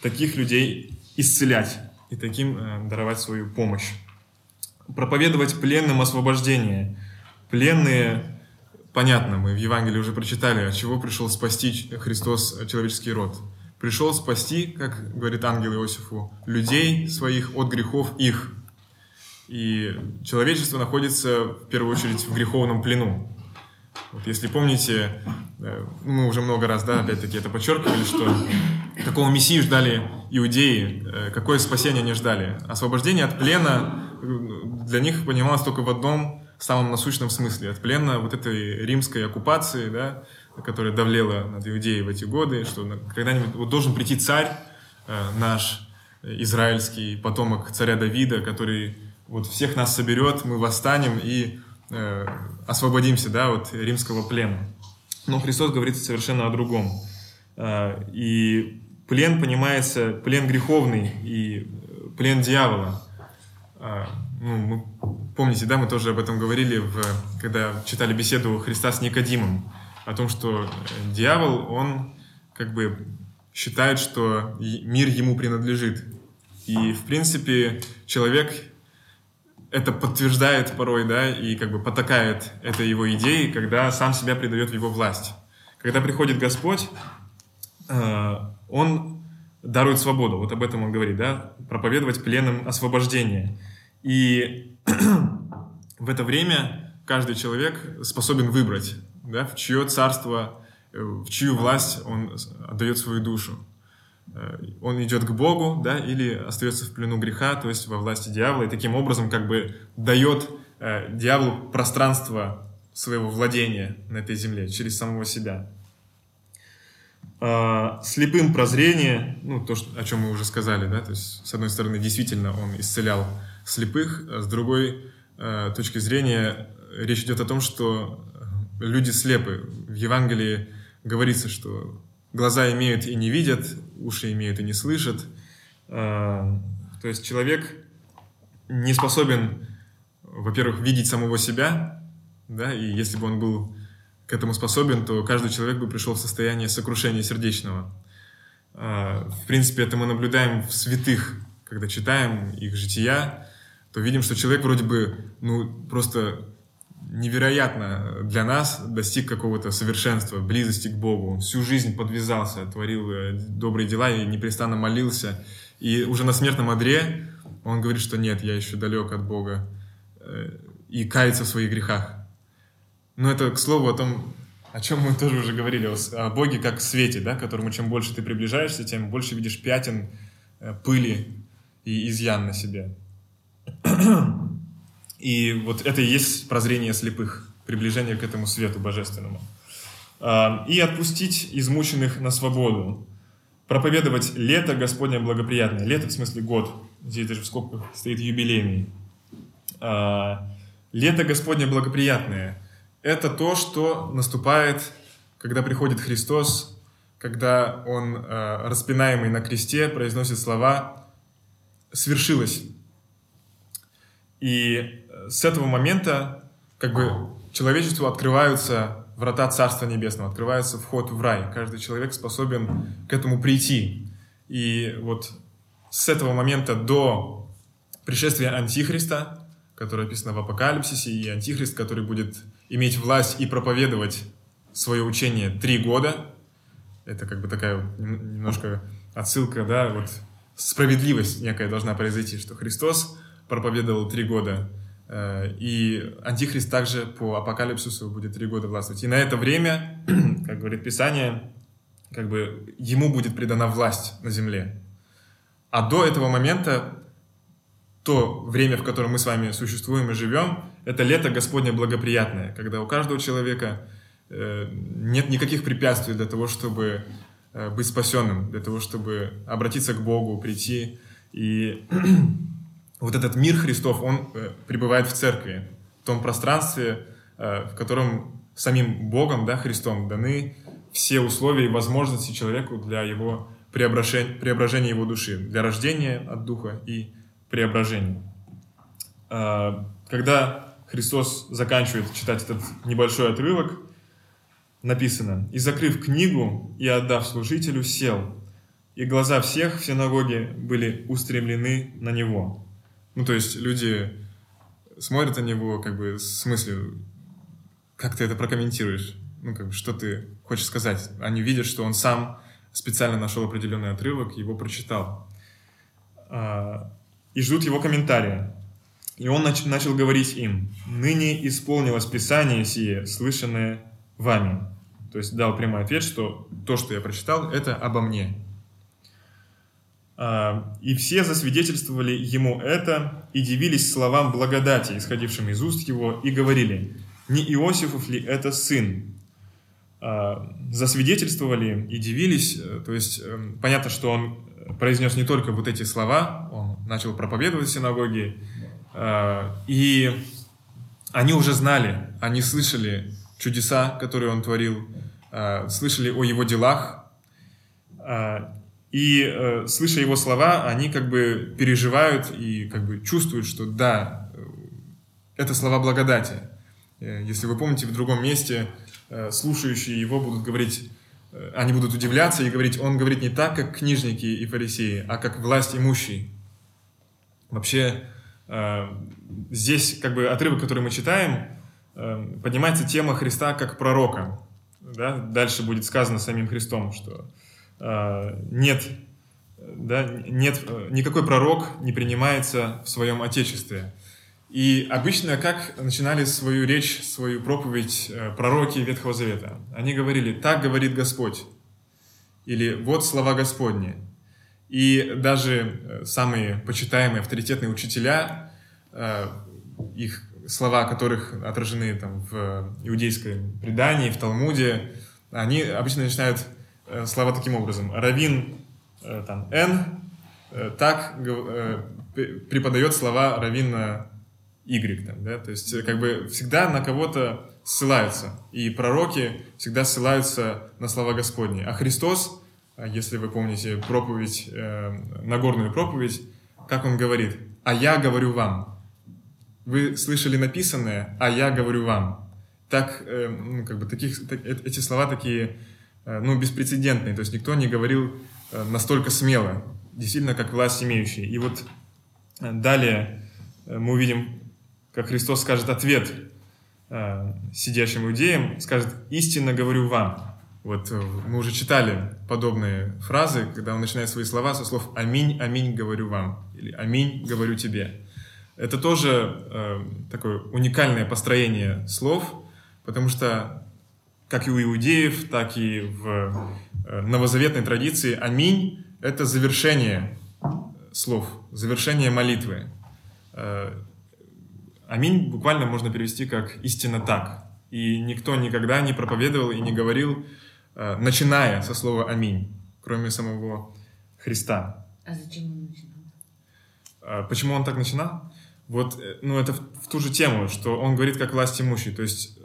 таких людей исцелять и таким э, даровать свою помощь. Проповедовать пленным освобождение. Пленные, понятно, мы в Евангелии уже прочитали, от чего пришел спасти Христос э, человеческий род. Пришел спасти, как говорит ангел Иосифу, людей своих от грехов их. И человечество находится в первую очередь в греховном плену. Вот если помните, э, мы уже много раз, да, опять-таки это подчеркивали, что какого мессии ждали иудеи, э, какое спасение они ждали. Освобождение от плена э, для них понималось только в одном самом насущном смысле. От плена вот этой римской оккупации, да, которая давлела над иудеей в эти годы, что когда-нибудь вот должен прийти царь наш, израильский, потомок царя Давида, который вот всех нас соберет, мы восстанем и э, освободимся, да, от римского плена. Но Христос говорит совершенно о другом. Э, И плен понимается, плен греховный и э, плен дьявола. А, Ну, мы, помните, да, мы тоже об этом говорили, в, когда читали беседу Христа с Никодимом, о том, что э, дьявол, он как бы считает, что мир ему принадлежит. И, в принципе, человек это подтверждает порой, да, и как бы потакает этой его идеей, когда сам себя предает в его власть. Когда приходит Господь, э, Он дарует свободу, вот об этом Он говорит, да, проповедовать пленным освобождение. И в это время каждый человек способен выбрать, да, в чье царство, э, в чью власть он отдает свою душу. Э, Он идет к Богу, да, или остается в плену греха, то есть во власти дьявола, и таким образом как бы дает э, дьяволу пространство своего владения на этой земле через самого себя. А, слепым прозрение, ну, то, о чем мы уже сказали, да, то есть, с одной стороны, действительно, он исцелял слепых, а с другой э, точки зрения, речь идет о том, что люди слепы. В Евангелии говорится, что глаза имеют и не видят, уши имеют и не слышат. А, то есть человек не способен, во-первых, видеть самого себя, да, и если бы он был к этому способен, то каждый человек бы пришел в состояние сокрушения сердечного. А, В принципе, это мы наблюдаем в святых, когда читаем их жития, то видим, что человек вроде бы, ну, просто невероятно для нас достиг какого-то совершенства, близости к Богу. Он всю жизнь подвязался, творил э, добрые дела и непрестанно молился. И уже на смертном одре он говорит, что нет, я еще далек от Бога э, и кается в своих грехах. Но это, к слову, о том, о чем мы тоже уже говорили, о Боге как свете, да, которому чем больше ты приближаешься, тем больше видишь пятен, э, пыли и изъян на себе. И вот это и есть прозрение слепых. приближение к этому свету божественному. А, И отпустить измученных на свободу. Проповедовать лето Господне благоприятное. Лето в смысле год. Здесь даже в скобках стоит юбилейный. А, Лето Господне благоприятное. Это то, что наступает, когда приходит Христос, когда Он, а, распинаемый на кресте, произносит слова «свершилось». И с этого момента как бы человечеству открываются врата Царства Небесного, открывается вход в рай. Каждый человек способен к этому прийти. И вот с этого момента до пришествия Антихриста, которое описано в Апокалипсисе, и Антихрист, который будет иметь власть и проповедовать свое учение три года, это как бы такая вот немножко отсылка, да, вот справедливость некая должна произойти, что Христос проповедовал три года, и Антихрист также по апокалипсису будет три года властвовать. И на это время, как говорит Писание, как бы ему будет придана власть на земле. А до этого момента то время, в котором мы с вами существуем и живем, это лето Господне благоприятное, когда у каждого человека э, нет никаких препятствий для того, чтобы э, быть спасенным, для того, чтобы обратиться к Богу, прийти. И вот этот мир Христов, он э, пребывает в церкви, в том пространстве, э, в котором самим Богом, да, Христом даны все условия и возможности человеку для его преображения, преображения его души, для рождения от Духа и преображения. А, Когда Христос заканчивает читать этот небольшой отрывок, написано «И закрыв книгу и отдав служителю, сел, и глаза всех в синагоге были устремлены на Него». Ну, то есть люди смотрят на Него как бы с мыслью, как ты это прокомментируешь? Ну, как бы, что ты хочешь сказать? Они видят, что он сам специально нашел определенный отрывок, его прочитал. А, И ждут его комментария. И он нач- начал говорить им, «Ныне исполнилось Писание сие, слышанное вами». То есть дал прямой ответ, что то, что я прочитал, это обо мне. А, И все засвидетельствовали ему это и дивились словам благодати, исходившим из уст его, и говорили, «Не Иосифов ли это сын?» А, Засвидетельствовали и дивились, э, то есть эм, понятно, что он произнес не только вот эти слова, он начал проповедовать в синагоге, а, и они уже знали, они слышали чудеса, которые он творил, слышали о его делах, и э, слыша его слова, они как бы переживают и как бы чувствуют, что да, э, это слова благодати. Э, Если вы помните, в другом месте э, слушающие его будут говорить, э, они будут удивляться и говорить, он говорит не так, как книжники и фарисеи, а как власть имущий. Вообще, э, здесь как бы отрывок, который мы читаем, э, поднимается тема Христа как пророка. Да? Дальше будет сказано самим Христом, что нет, да, нет, э, никакой пророк не принимается в своем Отечестве. И обычно как начинали свою речь, свою проповедь э, пророки Ветхого Завета? Они говорили, так говорит Господь, или вот слова Господни. И даже э, самые почитаемые авторитетные учителя, э, их слова которых отражены там, в иудейском предании, в Талмуде, они обычно начинают э, слова таким образом. Равин э, там, Н э, так э, преподает слова равина Y. Там, да? То есть э, как бы всегда на кого-то ссылаются. И пророки всегда ссылаются на слова Господни. А Христос, а если вы помните проповедь, э, Нагорную проповедь, как он говорит, «А я говорю вам». Вы слышали написанное, а я говорю вам. Так, э, ну, как бы таких, так- э- эти слова такие, э, ну, беспрецедентные. То есть никто не говорил э, настолько смело, действительно, как власть имеющий. И вот э, далее э, мы увидим, как Христос скажет ответ э, сидящим иудеям, скажет, истинно говорю вам. Вот э, мы уже читали подобные фразы, когда он начинает свои слова со слов «Аминь, аминь, говорю вам» или «Аминь, говорю тебе». Это тоже э, такое уникальное построение слов, потому что как и у иудеев, так и в э, новозаветной традиции «Аминь» — это завершение слов, завершение молитвы. Э, Аминь буквально можно перевести как «истинно так». И никто никогда не проповедовал и не говорил, э, начиная со слова «Аминь», кроме самого Христа. А зачем он начинал? Почему он так начинал? Вот, э, ну, это в, в ту же тему, что он говорит как власть имущий, то есть э,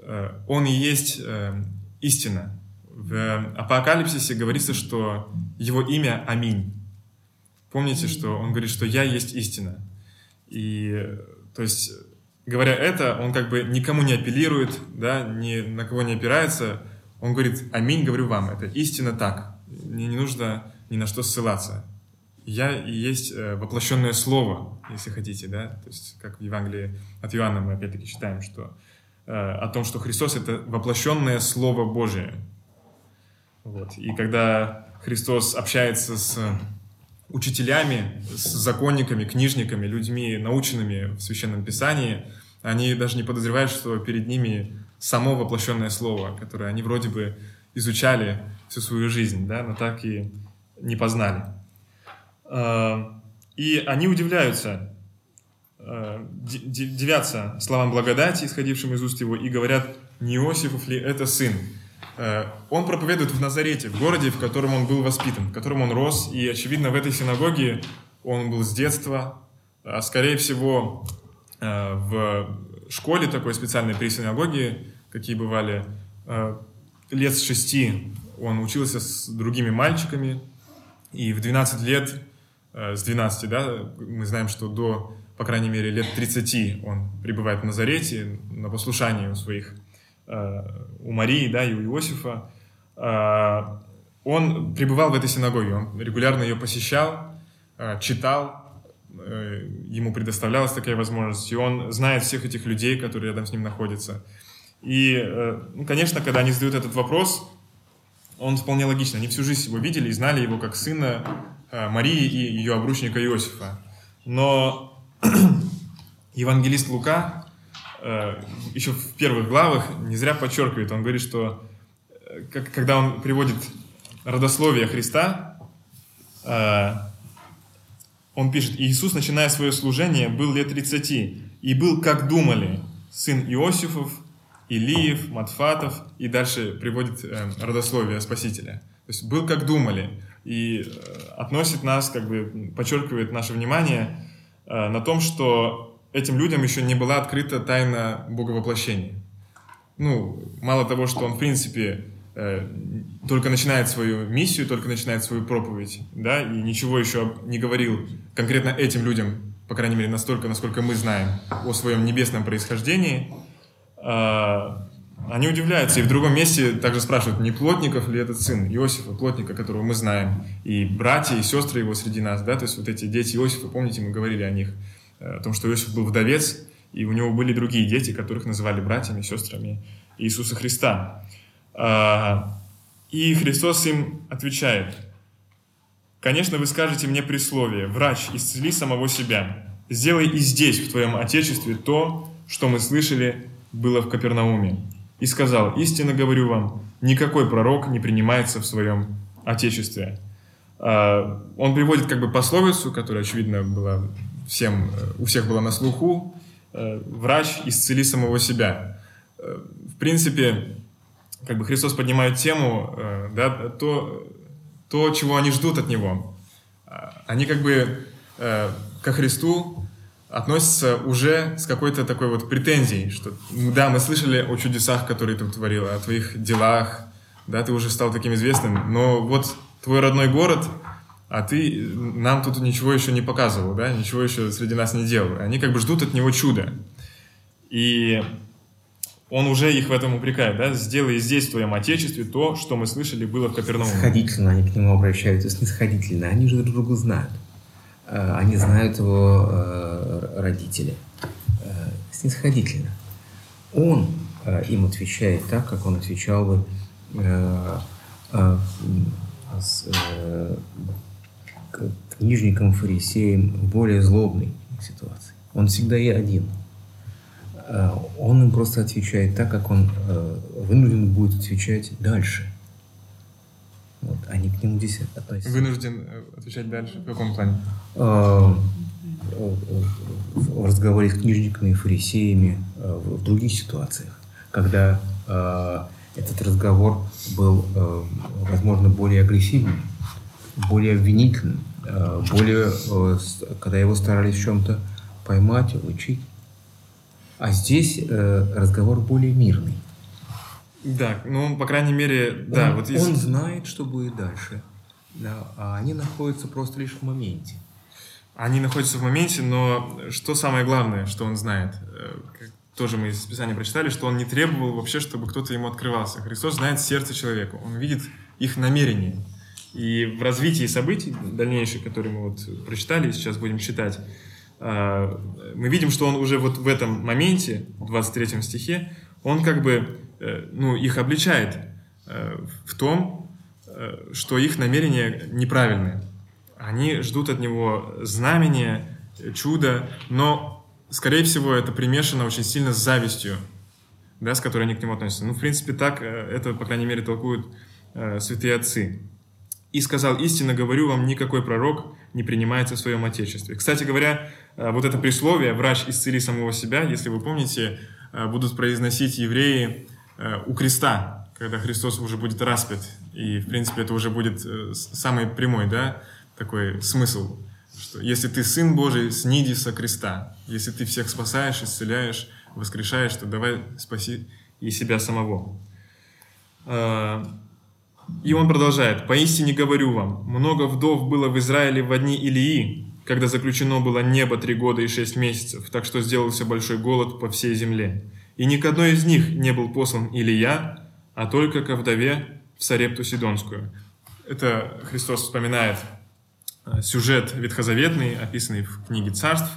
он и есть э, истина. В Апокалипсисе говорится, что его имя Аминь. Помните, что он говорит, что я есть истина. И, э, то есть, говоря это, он как бы никому не апеллирует, да, ни на кого не опирается. Он говорит, аминь, говорю вам, это истина так. Мне не нужно ни на что ссылаться. Я и есть э, воплощенное слово, если хотите, да, то есть как в Евангелии от Иоанна мы опять-таки читаем, что э, о том, что Христос это воплощенное слово Божие. Вот. И когда Христос общается с учителями, с законниками, книжниками, людьми, наученными в Священном Писании, они даже не подозревают, что перед ними само воплощенное слово, которое они вроде бы изучали всю свою жизнь, да, но так и не познали. Э, И они удивляются, э, дивятся словам благодати, исходившим из уст его, и говорят, не Иосифов ли это сын? Э, Он проповедует в Назарете, в городе, в котором он был воспитан, в котором он рос, и, очевидно, в этой синагоге он был с детства, а скорее всего, э, в школе такой специальной при синагоге, какие бывали, лет с шести он учился с другими мальчиками, и в 12 лет, с 12, да, мы знаем, что до, по крайней мере, лет 30 он пребывает в Назарете на послушании у своих, э, у Марии, да, и у Иосифа. Э, Он пребывал в этой синагоге, он регулярно ее посещал, э, читал, ему предоставлялась такая возможность, и он знает всех этих людей, которые рядом с ним находятся. И, ну, конечно, когда они задают этот вопрос, он вполне логичный. Они всю жизнь его видели и знали его как сына Марии и ее обручника Иосифа. Но евангелист Лука э, еще в первых главах не зря подчеркивает, он говорит, что э, когда он приводит родословие Христа, э, он пишет, «Иисус, начиная свое служение, был лет 30, и был, как думали, сын Иосифов, Илиев, Матфатов, и дальше приводит родословие Спасителя. То есть был, как думали, и относит нас, как бы подчеркивает наше внимание на том, что этим людям еще не была открыта тайна Боговоплощения. Ну, мало того, что он, в принципе, э, только начинает свою миссию, только начинает свою проповедь, да, и ничего еще не говорил конкретно этим людям, по крайней мере, настолько, насколько мы знаем о своем небесном происхождении, а, они удивляются. И в другом месте также спрашивают, не плотников ли этот сын Иосифа, плотника, которого мы знаем, и братья, и сестры его среди нас, да, то есть вот эти дети Иосифа, помните, мы говорили о них, э, о том, что Иосиф был вдовец, и у него были другие дети, которых называли братьями, сестрами Иисуса Христа. А, И Христос им отвечает, «Конечно, вы скажете мне присловие, врач, исцели самого себя, сделай и здесь, в твоем Отечестве, то, что мы слышали, было в Капернауме». И сказал, «Истинно говорю вам, никакой пророк не принимается в своем Отечестве». А, Он приводит как бы пословицу, которая, очевидно, была всем, э, у всех была на слуху, э, «Врач, исцели самого себя». Э, В принципе, как бы Христос поднимает тему, да, то, то, чего они ждут от Него. А, Они как бы ко Христу относятся уже с какой-то такой вот претензией, что да, мы слышали о чудесах, которые ты творил, о твоих делах, да, ты уже стал таким известным, но вот твой родной город, а ты нам тут ничего еще не показывал, да, ничего еще среди нас не делал. Они как бы ждут от него чуда. И он уже их в этом упрекает, да, сделай здесь, в твоем отечестве, то, что мы слышали, было в Капернауме. Снисходительно они к нему обращаются, снисходительно. Они же друг друга знают. Э, Они знают его э, родители. Э, Снисходительно. Он им отвечает так, как он отвечал бы с, к книжникам, фарисеям в более злобной ситуации. Он всегда и один. Он им просто отвечает так, как он вынужден будет отвечать дальше. Они к нему здесь относятся. Вынужден э, отвечать дальше. В каком плане? Э, в разговоре с книжниками и фарисеями, э, в других ситуациях, когда э, этот разговор был, возможно, более агрессивным, более обвинительным, более, когда его старались в чем-то поймать, улучить. А здесь разговор более мирный. Да, ну, по крайней мере, да, он, вот если... он знает, что будет дальше, да, а они находятся просто лишь в моменте. Они находятся в моменте, но что самое главное, что он знает? Э, Тоже мы из Писания прочитали, что он не требовал вообще, чтобы кто-то ему открывался. Христос знает сердце человека, он видит их намерения. И в развитии событий дальнейших, которые мы вот прочитали и сейчас будем читать, э, мы видим, что он уже вот в этом моменте, в 23 стихе, он как бы ну, их обличает э, в том, э, что их намерения неправильные. Они ждут от него знамения, чуда, но, скорее всего, это примешано очень сильно с завистью, да, с которой они к нему относятся. Ну, в принципе, так э, это, по крайней мере, толкуют э, святые отцы. «И сказал, истинно говорю вам, никакой пророк не принимается в своем Отечестве». Кстати говоря, э, вот это присловие «врач исцели самого себя», если вы помните, э, будут произносить евреи э, у креста, когда Христос уже будет распят. И, в принципе, это уже будет э, самый прямой, да, такой смысл, что если ты Сын Божий, сниди со креста. Если ты всех спасаешь, исцеляешь, воскрешаешь, то давай спаси и себя самого. Э, И он продолжает. «Поистине говорю вам, много вдов было в Израиле в одни Илии, когда заключено было небо три года и шесть месяцев, так что сделался большой голод по всей земле. И ни к одной из них не был послан Илия, а только ко вдове в Сарепту Сидонскую». Это Христос вспоминает э, сюжет ветхозаветный, описанный в книге царств,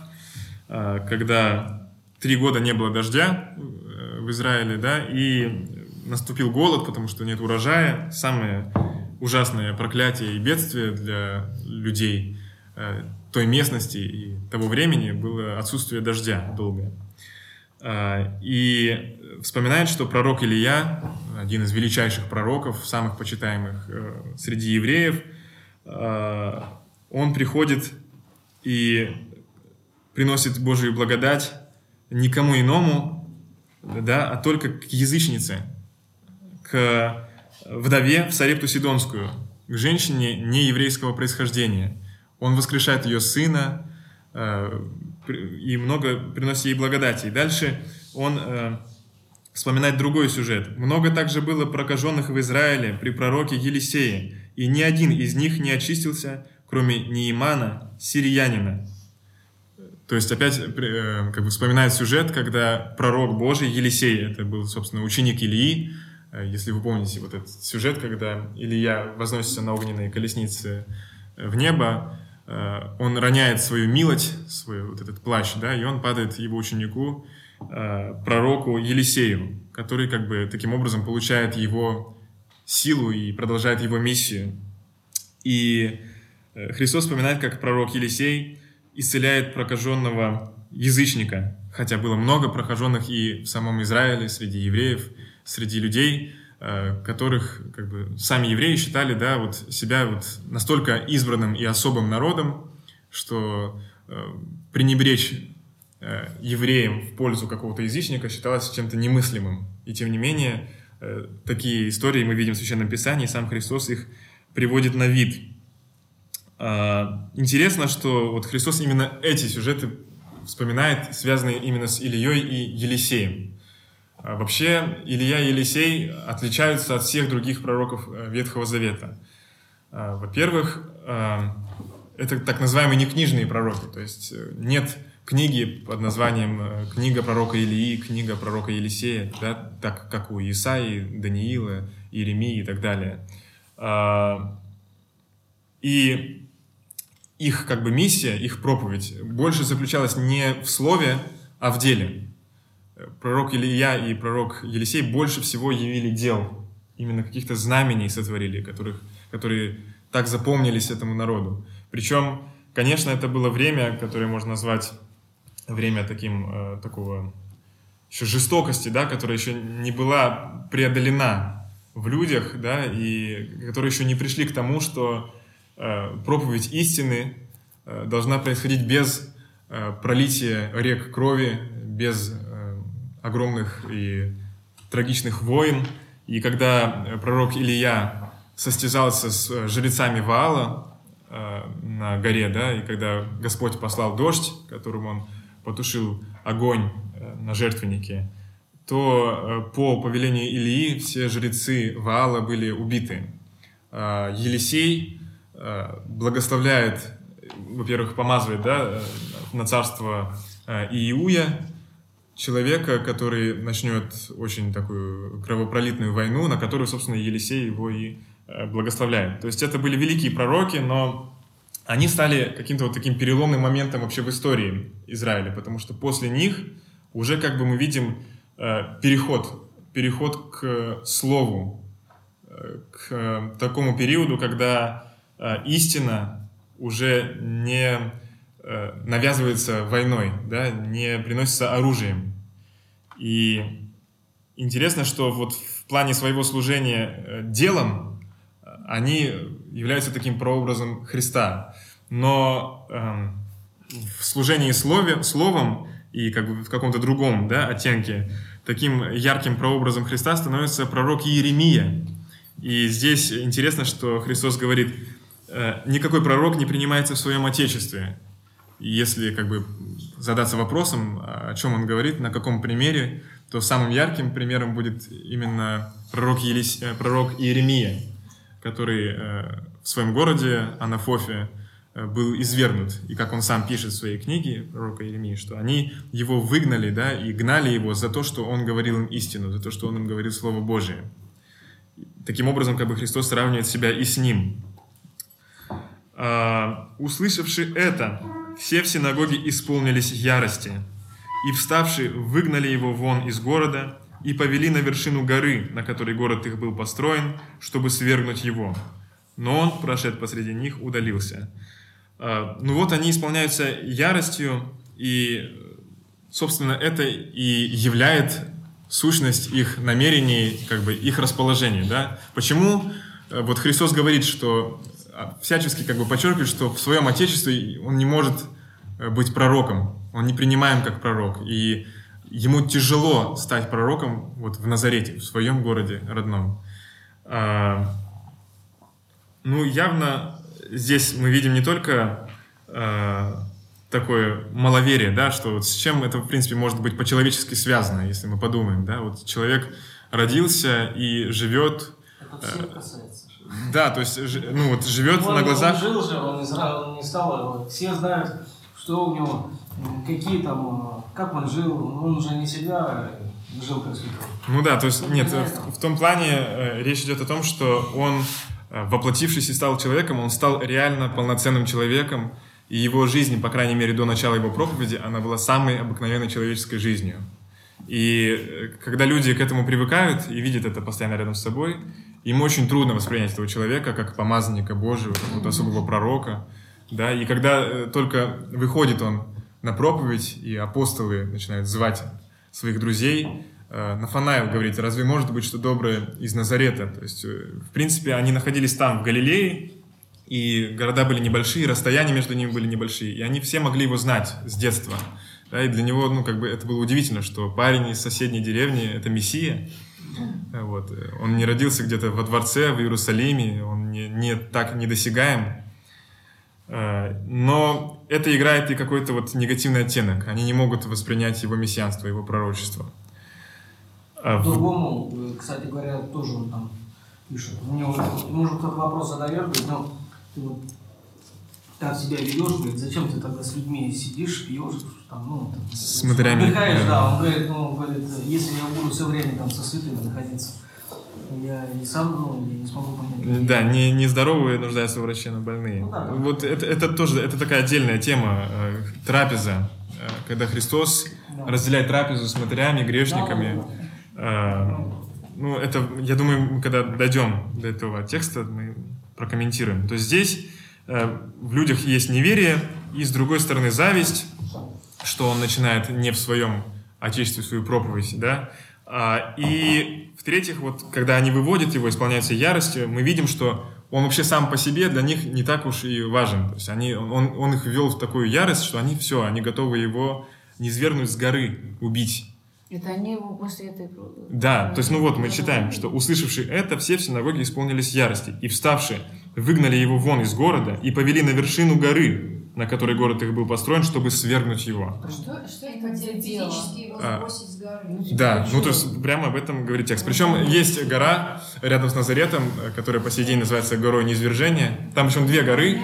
э, когда три года не было дождя э, в Израиле, да, и наступил голод, потому что нет урожая. Самое ужасное проклятие и бедствие для людей той местности и того времени было отсутствие дождя долгое. А, И вспоминает, что пророк Илья, один из величайших пророков, самых почитаемых э, среди евреев, э, он приходит и приносит Божию благодать никому иному, да, а только к язычнице, к вдове в Сарепту Сидонскую, к женщине нееврейского происхождения. Он воскрешает ее сына э, и много приносит ей благодати. И дальше он э, вспоминает другой сюжет. «Много также было прокаженных в Израиле при пророке Елисее, и ни один из них не очистился, кроме Неимана, сириянина». То есть опять при- э, как бы вспоминает сюжет, когда пророк Божий Елисей, это был, собственно, ученик Илии, Э, если вы помните вот этот сюжет, когда Илья возносится на огненной колеснице э, в небо, э, он роняет свою милость, свой вот этот плащ, да, и он падает его ученику, э, пророку Елисею, который как бы таким образом получает его силу и продолжает его миссию. И э, Христос вспоминает, как пророк Елисей исцеляет прокаженного язычника, хотя было много прокаженных и в самом Израиле, среди евреев, среди людей, э, которых как бы сами евреи считали, да, вот себя вот настолько избранным и особым народом, что э, пренебречь э, евреям в пользу какого-то язычника считалось чем-то немыслимым. И тем не менее, э, такие истории мы видим в Священном Писании, и сам Христос их приводит на вид. А, Интересно, что вот Христос именно эти сюжеты вспоминает, связанные именно с Ильей и Елисеем. А Вообще, Илья и Елисей отличаются от всех других пророков э, Ветхого Завета. А, Во-первых, а, это так называемые некнижные пророки, то есть э, нет книги под названием э, «Книга пророка Илии», «Книга пророка Елисея», да, так как у Исаии, Даниила, Иеремии и так далее. И их как бы миссия, их проповедь больше заключалась не в слове, а в деле. Пророк Илья и пророк Елисей больше всего явили дел, именно каких-то знамений сотворили, которых, которые так запомнились этому народу. Причем, конечно, это было время, которое можно назвать время таким, э, такого еще жестокости, да, которая еще не была преодолена в людях, да, и которые еще не пришли к тому, что э, проповедь истины э, должна происходить без э, пролития рек крови, без э, огромных и трагичных войн. И когда э, пророк Илья состязался с э, жрецами Ваала э, на горе, да, и когда Господь послал дождь, которым он потушил огонь э, на жертвеннике, то э, по повелению Илии все жрецы Ваала были убиты. Э, Елисей э, благословляет, во-первых, помазывает да, э, на царство э, Иуя, человека, который начнет очень такую кровопролитную войну, на которую, собственно, Елисей его и э, благословляет. То есть это были великие пророки, но они стали каким-то вот таким переломным моментом вообще в истории Израиля, потому что после них уже как бы мы видим э, переход, переход к слову, э, к такому периоду, когда истина уже не навязывается войной, да, не приносится оружием. И интересно, что вот в плане своего служения э, делом э, они являются таким прообразом Христа. Но эм, в служении слове, словом и как бы в каком-то другом да, оттенке таким ярким прообразом Христа становится пророк Иеремия. И здесь интересно, что Христос говорит, э, никакой пророк не принимается в своем Отечестве. Если как бы задаться вопросом, о чем он говорит, на каком примере, то самым ярким примером будет именно пророк, Елис... э, пророк Иеремия, который э, в своем городе Анафофе э, был извергнут. И как он сам пишет в своей книге, пророка Иеремии, что они его выгнали, да, и гнали его за то, что он говорил им истину, за то, что он им говорил Слово Божие. Таким образом, как бы Христос сравнивает себя и с ним. А, услышавши это, все в синагоге исполнились ярости, и, вставши, выгнали его вон из города и повели на вершину горы, на которой город их был построен, чтобы свергнуть его. Но он, прошед посреди них, удалился. А, Ну вот они исполняются яростью, и, собственно, это и являет сущность их намерений, как бы их расположения, да? Почему э, вот Христос говорит, что всячески как бы подчеркивает, что в своем Отечестве он не может э, быть пророком, он не принимаем как пророк, и ему тяжело стать пророком вот в Назарете, в своем городе родном. А, Ну, явно здесь мы видим не только э, такое маловерие, да, что вот с чем это, в принципе, может быть по-человечески связано, если мы подумаем, да, вот человек родился и живет, Это всех касается. Да, то есть, ну вот живет Он- на глазах, Он жил же, он, изра- он не стал, вот, все знают, что у него, какие там, как он жил, он уже не себя жил как святой. ну да, то есть, нет, в, в том плане э, речь идет о том, что он, э, воплотившись и стал человеком, он стал реально полноценным человеком, и его жизнь, по крайней мере, до начала его проповеди, она была самой обыкновенной человеческой жизнью. И э, когда люди к этому привыкают и видят это постоянно рядом с собой, им очень трудно воспринять этого человека как помазанника Божьего, какого-то особого пророка. Да? И когда э, только выходит он на проповедь, и апостолы начинают звать своих друзей, э, Нафанаил говорит, разве может быть что доброе из Назарета? То есть, э, в принципе, они находились там, в Галилее, и города были небольшие, расстояния между ними были небольшие, и они все могли его знать с детства. Да, и для него, ну, как бы это было удивительно, что парень из соседней деревни — это Мессия. Э, Вот. Он не родился где-то во дворце в Иерусалиме, он не, не так недосягаем. Э, Но это играет и какой-то вот негативный оттенок. Они не могут воспринять его мессианство, его пророчество. А в- Другому, э, кстати говоря, тоже он там пишет. У него, может, кто-то вопрос задает, говорит, ну, так себя ведешь, говорит, зачем ты тогда с людьми сидишь, пьешь, там, ну, там, С матерями, отдыхаешь, да. да. Он говорит, ну, говорит, если я буду все время там со святыми находиться, я и сам, ну, я не смогу понять. Да, не, нездоровые нуждаются в враче, но больные. Ну да, да. Вот это, это тоже, это такая отдельная тема, э, трапеза, э, когда Христос Да. разделяет трапезу с матерями, грешниками. Э, Ну, это, я думаю, мы когда дойдем до этого текста, мы прокомментируем. То есть здесь в людях есть неверие, и с другой стороны зависть, что он начинает не в своем отечестве свою проповедь, да, А, и в-третьих, вот когда они выводят его, исполняются яростью, мы видим, что он вообще сам по себе для них не так уж и важен. То есть они, он, он их ввел в такую ярость, что они все, они готовы его низвергнуть с горы, убить. Это они его после этой... Да, то есть, ну вот, мы читаем, что услышавши это, все в синагоге исполнились ярости, и вставшие, выгнали его вон из города и повели на вершину горы, на которой город их был построен, чтобы свергнуть его. Что, что Они это хотели физически его А. сбросить с горы. Да, ну то есть прямо об этом говорит текст. Причем есть гора рядом с Назаретом, которая по сей день называется горой Неизвержения. Там причем две горы.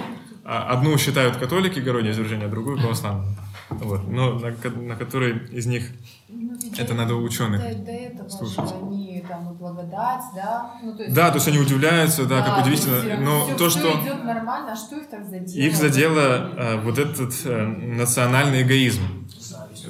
А Одну считают католики горой Неизвержения, а другую православные. Вот. Но на, на которой из них Ну, это до- надо у ученых. До, до этого слушать. они там и благодать, да? Ну, то есть, Да, то есть они удивляются, да, как удивительно. Но то, что идет нормально, а что их так задело? их задело э, вот этот э, национальный эгоизм.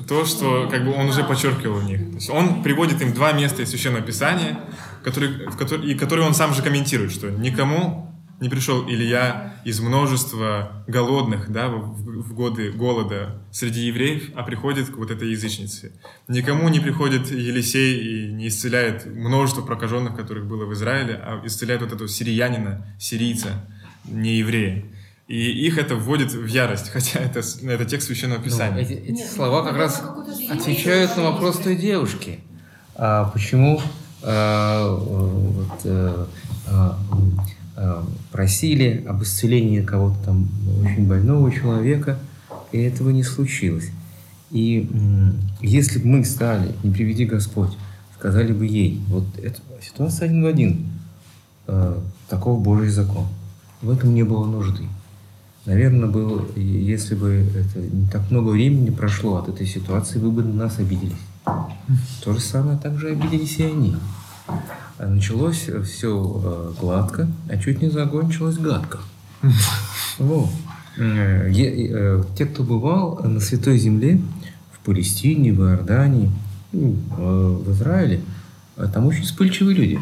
То, что как бы он уже подчеркивал в них. То есть он приводит им два места из Священного Писания, которые, в которые, и которые он сам же комментирует, что никому не пришел Илья из множества голодных да, в, в годы голода среди евреев, а приходит к вот этой язычнице. Никому не приходит Елисей и не исцеляет множество прокаженных, которых было в Израиле, а исцеляет вот этого сириянина, сирийца, не еврея. И их это вводит в ярость, хотя это, это текст Священного Ну, Писания. эти, эти Нет, слова ну, как раз отвечают на вопрос той девушки. А почему а, вот, а, просили об исцелении кого-то там очень больного человека, и этого не случилось. И если бы мы стали, не приведи Господь, сказали бы ей, вот это ситуация один в один, э, таков Божий закон. В этом не было нужды. Наверное, было, если бы это не так много времени прошло от этой ситуации, вы бы на нас обиделись. То же самое также обиделись и они. Началось все гладко, а чуть не закончилось гадко. Вот. Э, э, Те, кто бывал на Святой Земле, в Палестине, в Иордании, ну, э, в Израиле, э, там очень вспыльчивые люди.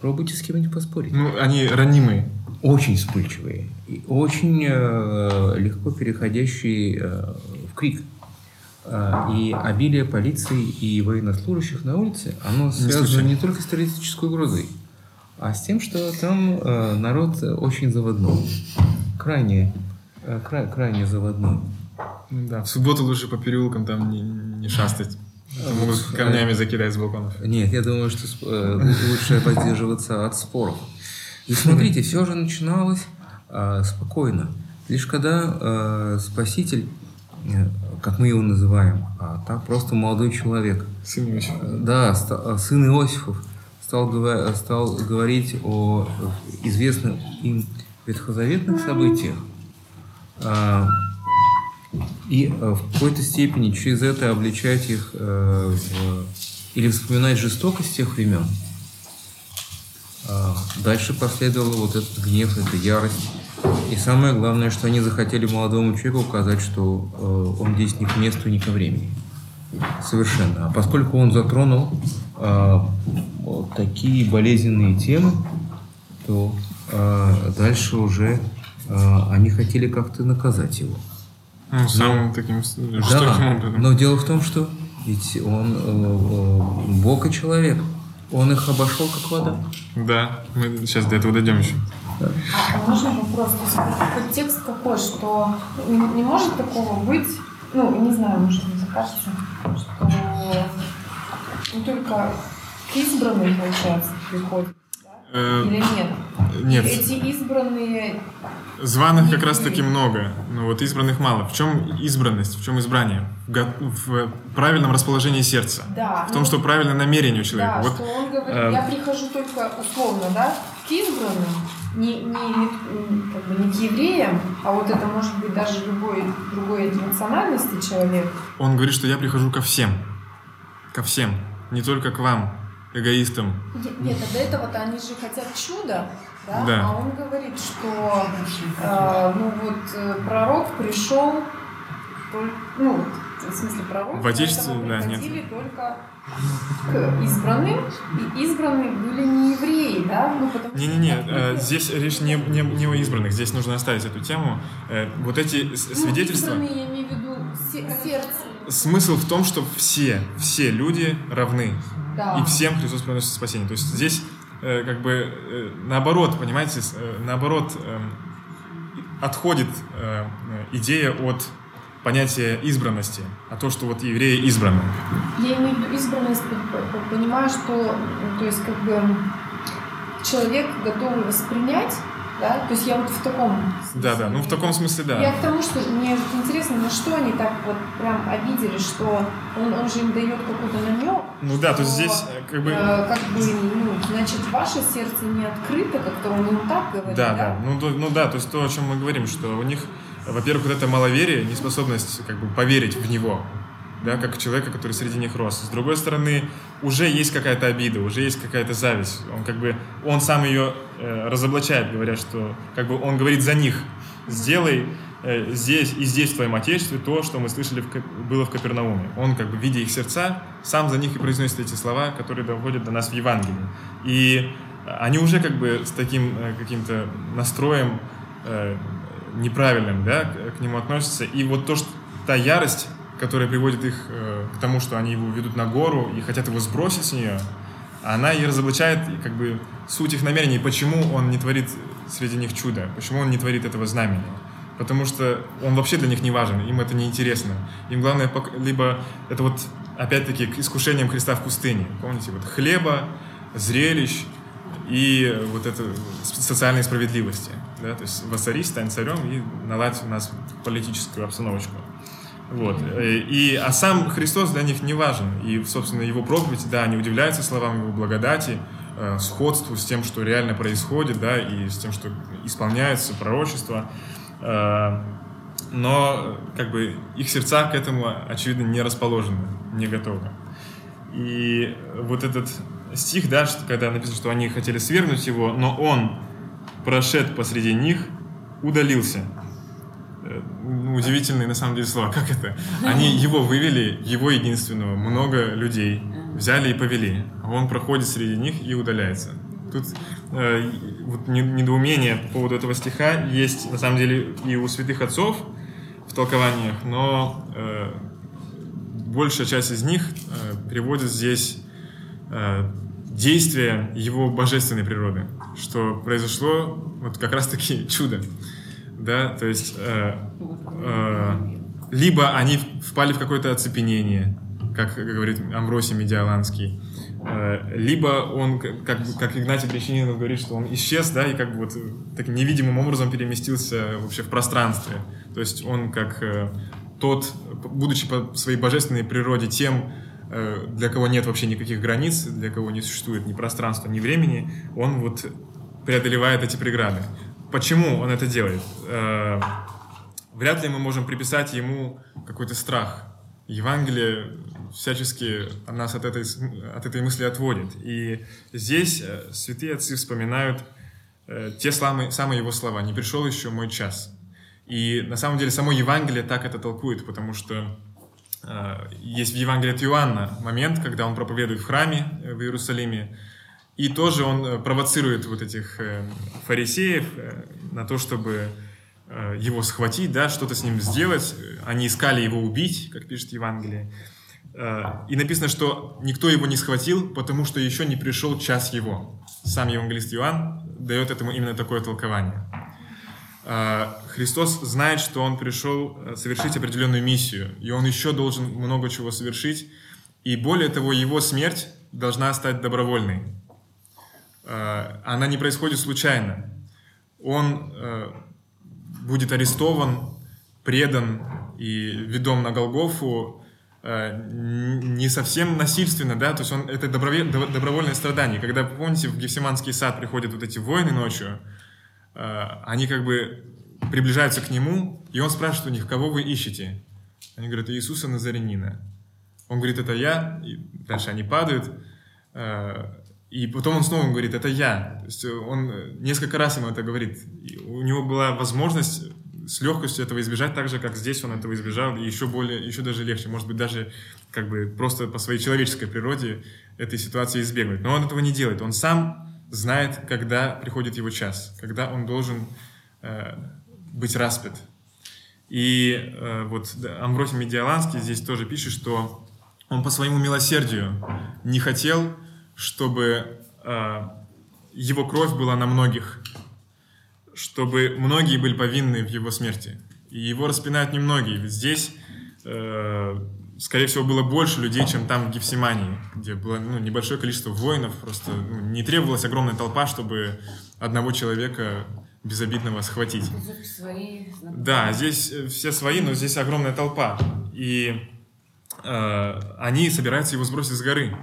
Пробуйте с кем-нибудь поспорить Ну, они ранимые. очень вспыльчивые и очень э, легко переходящие э, в крик. Э, и обилие полиции и военнослужащих на улице, оно связано не только с террористической угрозой, а с тем, что там э, народ очень заводной. Крайне, э, кра- крайне заводной. Да, в субботу лучше по переулкам там не, не шастать. А Могут вот, камнями закидать с балконов. Нет, я думаю, что э, лучше воздерживаться от споров. И смотрите, все же начиналось э, спокойно. Лишь когда э, Спаситель, э, как мы его называем, а так просто молодой человек, Сын Иосиф. э, да, ста- сын Иосифов, стал, стал говорить о известных им ветхозаветных событиях, а, и э, в какой-то степени через это обличать их э, в- или вспоминать жестокость тех времен. А, Дальше последовал вот этот гнев, эта ярость. И самое главное, что они захотели молодому человеку указать, что э, он здесь ни к месту, ни ко времени. Совершенно. А поскольку он затронул а, вот такие болезненные темы, то а, дальше уже а, они хотели как-то наказать его. Ну, самым таким с- жестоким Да, но дело в том, что ведь он э, э, Бог и человек. Он их обошел как вода. Да, мы сейчас до этого дойдем еще. А, а можно вопрос? То есть подтекст какой, что не, не может такого быть, ну, не знаю, может мне кажется, что ну, только к избранным, получается, приходит, Э, или нет? Нет, Эти избранные, званых как раз таки много, но вот избранных мало. В чем избранность, в чем избрание? В правильном расположении сердца. да. В том, ну, что правильное намерение у человека. Да, Вот что он говорит, э, я прихожу только условно, да, к избранным, не, не, не- как бы не к евреям, а вот это может быть даже любой другой национальности человек. он говорит, что я прихожу ко всем. Ко всем. Не только к вам, эгоистам. Нет, а до этого-то они же хотят чуда, да? Да. А он говорит, что э, ну вот э, пророк пришел, ну, в смысле пророк, В Отечестве, поэтому да, нет. только к избранным, и избранные были не евреи, да? Ну, потому Не-не-не, э, здесь речь не, не, не о избранных, здесь нужно оставить эту тему. Э, Вот эти Ну, свидетельства... избранные, я имею в виду се- сердце. Смысл в том, что все, все люди равны. Да. И всем Христос приносит спасение. То есть здесь э, как бы э, наоборот, понимаете, э, наоборот эм, отходит э, э, идея от понятие избранности, а то, что вот евреи избраны. Я имею в виду избранность, понимаю, что, то есть, как бы, человек готов воспринять, да, то есть я вот в таком Да, да, ну в таком смысле да. Я к тому, что мне интересно, на что они так вот прям обидели, что он, он же им дает какой-то намек. Ну да, то есть здесь э, как бы... э, как бы, ну, значит, ваше сердце не открыто, как-то он им так говорит, Да, да? да. Ну, то- ну да, то есть то, о чем мы говорим, что у них, во-первых, вот это маловерие, неспособность как бы поверить в него, да, как человека, который среди них рос. С другой стороны, уже есть какая-то обида, уже есть какая-то зависть. Он как бы, он сам ее э, разоблачает, говоря, что как бы он говорит за них. Сделай э, здесь и здесь в твоем отечестве то, что мы слышали в, было в Капернауме. Он как бы, видя их сердца, сам за них и произносит эти слова, которые доходят до нас в Евангелии. И они уже как бы с таким э, каким-то настроем э, неправильным, да, к, нему относятся. И вот то, что та ярость, которая приводит их э, к тому, что они его ведут на гору и хотят его сбросить с нее, она и разоблачает как бы суть их намерений, почему он не творит среди них чудо, почему он не творит этого знамения. Потому что он вообще для них не важен, им это не интересно. Им главное, либо это вот опять-таки к искушениям Христа в пустыне. Помните, вот хлеба, зрелищ и вот это с- социальной справедливости. Да? То есть воцарись, стань царем и наладь у нас политическую обстановочку. Вот. Э, И, а сам Христос для них не важен. И, собственно, его проповедь, да, они удивляются словам его благодати, э, сходству с тем, что реально происходит, да, и с тем, что исполняются пророчества. Э, Но, как бы, их сердца к этому, очевидно, не расположены, не готовы. И вот этот стих, да, что, когда написано, что они хотели свергнуть его, но он, прошед посреди них, удалился. Э, ну, Удивительные на самом деле слова. Как это? Они его вывели, его единственного, много людей, взяли и повели. А он проходит среди них и удаляется. Тут э, вот не- недоумение по поводу этого стиха есть на самом деле и у святых отцов в толкованиях, но э, большая часть из них э, приводит здесь э, действие его божественной природы, что произошло вот как раз-таки чудо, да, то есть э, э, либо они впали в какое-то оцепенение, как говорит Амвросий Медиаланский, э, либо он, как, как Игнатий Брещанинов говорит, что он исчез, да, и как бы вот таким невидимым образом переместился вообще в пространстве. То есть он как э, тот, будучи по своей божественной природе тем, для кого нет вообще никаких границ, для кого не существует ни пространства, ни времени, он вот преодолевает эти преграды. Почему он это делает? Э, Вряд ли мы можем приписать ему какой-то страх. Евангелие всячески нас от этой, от этой мысли отводит. И здесь э, святые отцы вспоминают э, те самые, его слова «Не пришел еще мой час». И на самом деле само Евангелие так это толкует, потому что э, есть в Евангелии от Иоанна момент, когда он проповедует в храме э, в Иерусалиме, и тоже он э, провоцирует вот этих э, фарисеев э, на то, чтобы э, его схватить, да, что-то с ним сделать. Они искали его убить, как пишет Евангелие. Э, И написано, что никто его не схватил, потому что еще не пришел час его. Сам евангелист Иоанн дает этому именно такое толкование. Э, Христос знает, что Он пришел э, совершить определенную миссию, и Он еще должен много чего совершить. И более того, Его смерть должна стать добровольной. Э, Она не происходит случайно. Он э, будет арестован, предан и ведом на Голгофу э, не совсем насильственно, да, то есть он, это добровольное страдание. Когда, помните, в Гефсиманский сад приходят вот эти воины ночью, они как бы приближаются к нему, и он спрашивает у них, кого вы ищете? Они говорят, Иисуса Назарянина. Он говорит, это я, и дальше они падают, э, и потом он снова говорит, это я. То есть он э, несколько раз ему это говорит. И у него была возможность с легкостью этого избежать, так же, как здесь он этого избежал, и еще более, еще даже легче, может быть, даже как бы просто по своей человеческой природе этой ситуации избегнуть. Но он этого не делает. Он сам знает, когда приходит его час, когда он должен э, быть распят. И э, вот да, Амвросий Медиаланский здесь тоже пишет, что он по своему милосердию не хотел, чтобы э, его кровь была на многих, чтобы многие были повинны в его смерти. И его распинают немногие. Ведь здесь, э, скорее всего, было больше людей, чем там в Гефсимании, где было ну, небольшое количество воинов. Просто ну, не требовалась огромная толпа, чтобы одного человека безобидного схватить. Свои. Да, здесь э, все свои, но здесь огромная толпа. И э, они собираются его сбросить с горы.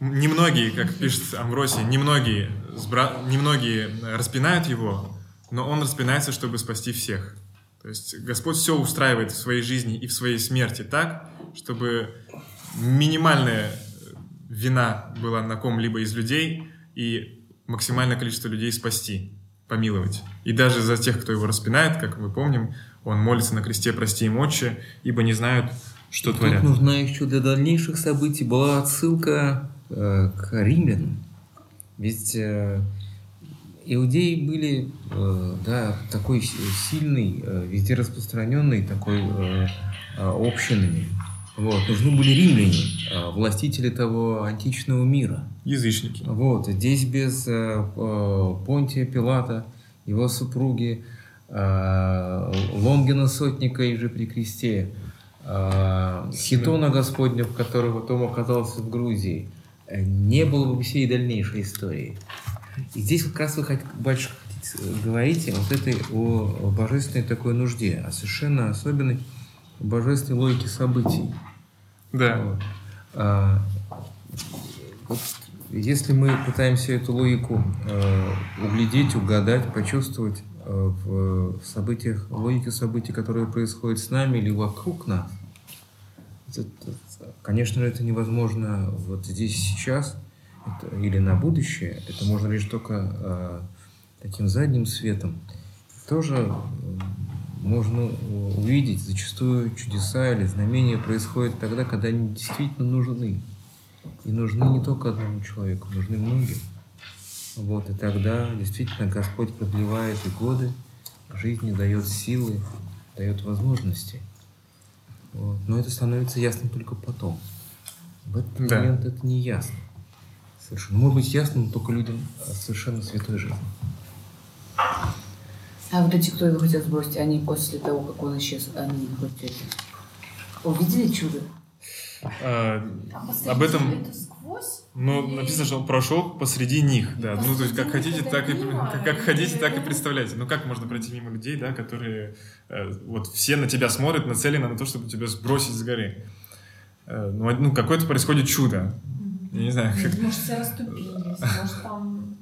Немногие, как пишет Амвросий, немногие, сбра- немногие распинают его, но он распинается, чтобы спасти всех. То есть Господь все устраивает в своей жизни и в своей смерти так, чтобы минимальная вина была на ком-либо из людей и максимальное количество людей спасти, помиловать. И даже за тех, кто его распинает, как мы помним, он молится на кресте «Прости им, Отче», ибо не знают, что Тут творят. нужна еще для дальнейших событий была отсылка э, к римлянам. Ведь э, иудеи были э, да, такой сильной, э, везде распространенной такой э, общинами. Вот. Нужны были римляне, властители того античного мира. Язычники. Вот, здесь без Понтия Пилата, его супруги, Лонгина Сотника и же при кресте, Хитона Господня, который потом оказался в Грузии, не было бы всей дальнейшей истории. И здесь как раз вы больше хотите, э, говорите вот этой о божественной такой нужде, о совершенно особенной божественной логике событий. Да. Вот. А, вот если мы пытаемся эту логику э, углядеть, угадать, почувствовать э, в, в событиях, логике событий, которые происходят с нами или вокруг нас, это- это- конечно же, это невозможно вот здесь сейчас это- или на будущее. Это можно лишь только э, таким задним светом. Тоже можно увидеть зачастую чудеса или знамения происходят тогда, когда они действительно нужны. И нужны не только одному человеку, нужны многим. Вот, и тогда действительно Господь продлевает и годы, жизни дает силы, дает возможности. Вот. Но это становится ясным только потом. В этот Да. момент это не ясно. Совершенно. Может быть ясным только людям э, совершенно святой жизни. А вот эти, кто его хотел сбросить, они после того, как он исчез, они хоть это, увидели чудо? А, А об посреди этом, это сквозь? ну, Или- написано, что он прошел посреди них, да. Ну, то есть, как Посреди хотите, так и, как, как или- хотите, так и представляйте. Ну, как можно пройти мимо людей, да, которые э, вот все на тебя смотрят, нацелены на то, чтобы тебя сбросить с горы. Э, ну, ну, какое-то происходит чудо. Я не знаю, как... Может, все расступились, может, там...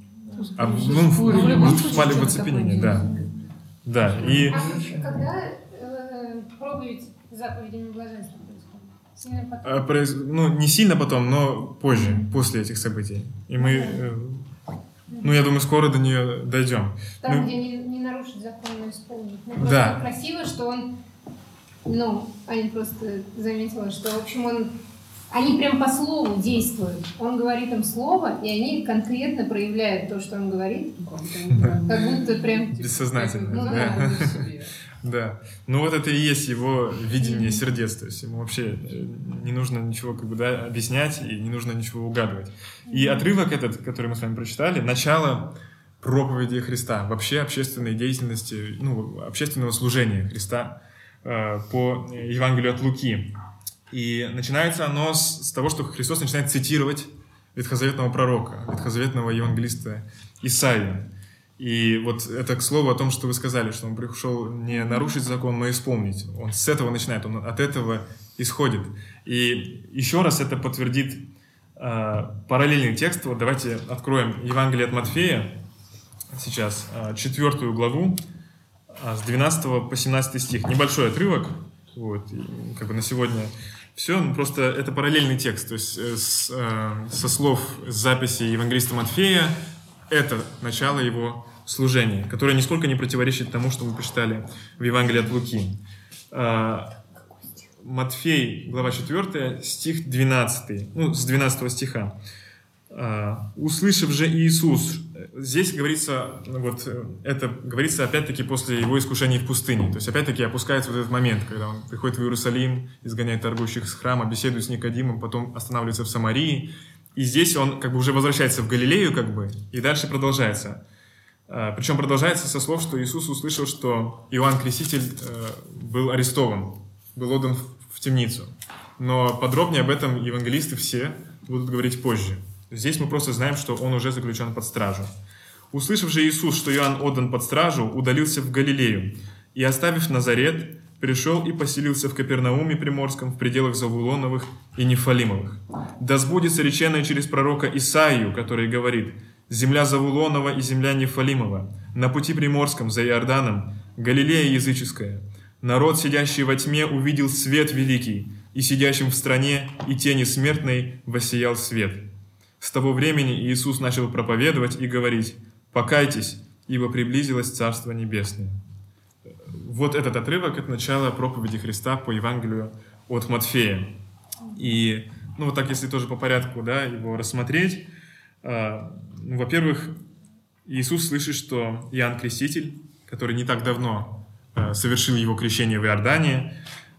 А, ну, в любом случае, впали в что-то оцепенение, да. Да, и... А когда э, проповедь заповедями блаженства происходит? Сильно произ- Ну, не сильно потом, но позже, после этих событий. И мы, э, ну, я думаю, скоро до нее дойдем. Там, ну- где не, не нарушить закон, но исполнить. Ну, Да. просто красиво, что он, ну, Аня просто заметила, что, в общем, он, они прям по слову действуют. Он говорит им слово, и они конкретно проявляют то, что он говорит, как будто прям... Бессознательно. Ну, да. Да. Ну вот это и есть его видение сердец. То есть ему вообще э, не нужно ничего как бы да, объяснять и не нужно ничего угадывать. И отрывок этот, который мы с вами прочитали, начало проповеди Христа, вообще общественной деятельности, ну, общественного служения Христа э, по Евангелию от Луки. И начинается оно с, с того, что Христос начинает цитировать ветхозаветного пророка, ветхозаветного евангелиста Исаию. И вот это к слову о том, что вы сказали, что он пришел не нарушить закон, но исполнить. Он с этого начинает, он от этого исходит. И еще раз это подтвердит э, параллельный текст. Вот давайте откроем Евангелие от Матфея сейчас, э, четвертую главу, э, с 12 по 17 стих. Небольшой отрывок, вот, и как бы на сегодня все, ну, просто это параллельный текст, то есть э, с, э, со слов с записи Евангелиста Матфея это начало его служения, которое нисколько не противоречит тому, что мы прочитали в Евангелии от Луки. А, Матфей, глава 4, стих 12, ну, с 12 стиха. А, «Услышав же Иисус», здесь говорится, вот э, это говорится опять-таки после его искушений в пустыне, то есть опять-таки опускается вот этот момент, когда он приходит в Иерусалим, изгоняет торгующих с храма, беседует с Никодимом, потом останавливается в Самарии, и здесь он как бы уже возвращается в Галилею, как бы, и дальше продолжается. Э, Причем продолжается со слов, что Иисус услышал, что Иоанн Креститель э, был арестован, был отдан в темницу. Но подробнее об этом евангелисты все будут говорить позже. Здесь мы просто знаем, что он уже заключен под стражу. Услышав же Иисус, что Иоанн отдан под стражу, удалился в Галилею и, оставив Назарет, пришел и поселился в Капернауме Приморском в пределах Завулоновых и Нефалимовых. Да сбудется реченное через пророка Исаию, который говорит «Земля Завулонова и земля Нефалимова, на пути Приморском за Иорданом, Галилея языческая. Народ, сидящий во тьме, увидел свет великий, и сидящим в стране и тени смертной воссиял свет». С того времени Иисус начал проповедовать и говорить «Покайтесь, ибо приблизилось Царство Небесное». Вот этот отрывок – это начало проповеди Христа по Евангелию от Матфея. И, ну, вот так, если тоже по порядку, да, его рассмотреть, а, ну, во-первых, Иисус слышит, что Иоанн Креститель, который не так давно а, совершил его крещение в Иордании,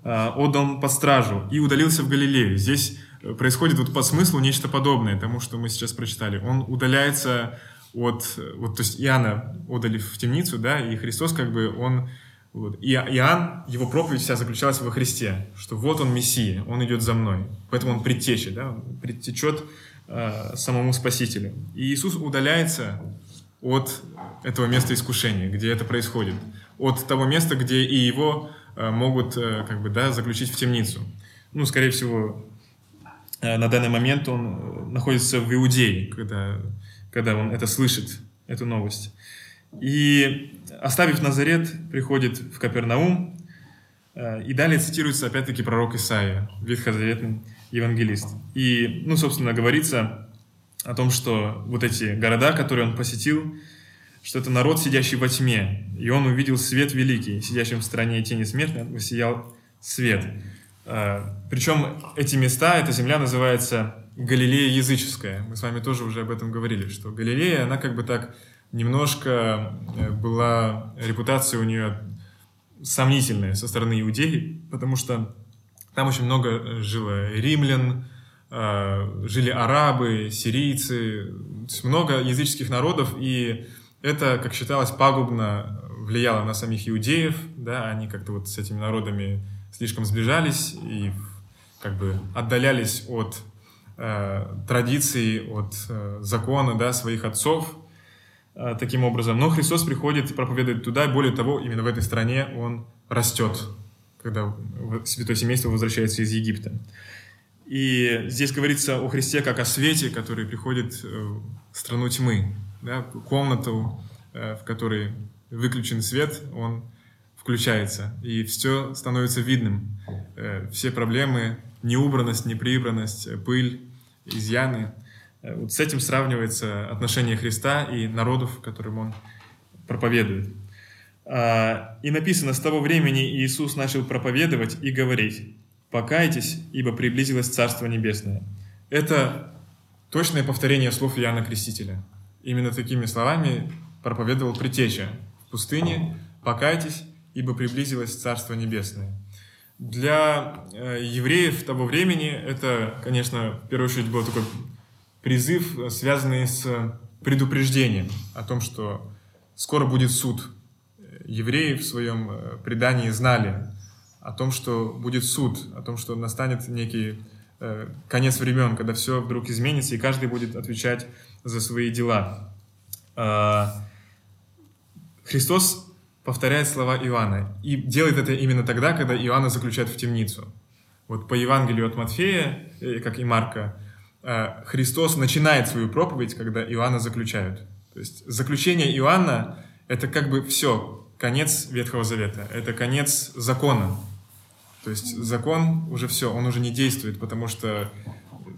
а, отдан под стражу и удалился в Галилею. Здесь э, происходит вот по смыслу нечто подобное тому, что мы сейчас прочитали. Он удаляется от, вот, то есть Иоанна отдали в темницу, да, и Христос как бы, он, вот, и Иоанн, его проповедь вся заключалась во Христе, что вот он Мессия, он идет за мной, поэтому он предтеча, да, он предтечет э, самому Спасителю. И Иисус удаляется от этого места искушения, где это происходит, от того места, где и его э, могут, э, как бы, да, заключить в темницу. Ну, скорее всего, на данный момент он э, находится в Иудее, когда, когда он это слышит, эту новость. И оставив Назарет, приходит в Капернаум, э, и далее цитируется опять-таки пророк Исаия, ветхозаветный евангелист. И, ну, собственно, говорится о том, что вот эти города, которые он посетил, что это народ, сидящий во тьме, и он увидел свет великий, сидящим в стране тени смерти, воссиял свет. Э, Причем эти места, эта земля называется Галилея языческая. Мы с вами тоже уже об этом говорили, что Галилея, она как бы так немножко э, была, репутация у нее сомнительная со стороны иудеев, потому что там очень много э, жило римлян, э, жили арабы, сирийцы, много языческих народов, и это, как считалось, пагубно влияло на самих иудеев, да, они как-то вот с этими народами слишком сближались и как бы отдалялись от э, традиций, от э, закона, да, своих отцов, э, таким образом. Но Христос приходит и проповедует туда, и более того, именно в этой стране Он растет, когда святое семейство возвращается из Египта. И здесь говорится о Христе как о свете, который приходит э, в страну тьмы, да, комнату, э, в которой выключен свет, он включается, и все становится видным. Э, Все проблемы, неубранность, неприбранность, э, пыль, изъяны. Э, Вот с этим сравнивается отношение Христа и народов, которым он проповедует. А, И написано, с того времени Иисус начал проповедовать и говорить, «Покайтесь, ибо приблизилось Царство Небесное». Это точное повторение слов Иоанна Крестителя. Именно такими словами проповедовал Притеча в пустыне «Покайтесь, ибо приблизилось Царство Небесное». Для э, евреев того времени это, конечно, в первую очередь был такой призыв, э, связанный с предупреждением о том, что скоро будет суд. Евреи в своем э, предании знали о том, что будет суд, о том, что настанет некий конец времен, когда все вдруг изменится, и каждый будет отвечать за свои дела. А, Христос повторяет слова Иоанна и делает это именно тогда, когда Иоанна заключают в темницу. Вот по Евангелию от Матфея, э, как и Марка, э, Христос начинает свою проповедь, когда Иоанна заключают. То есть заключение Иоанна – это как бы все, конец Ветхого Завета, это конец закона. То есть закон уже все, он уже не действует, потому что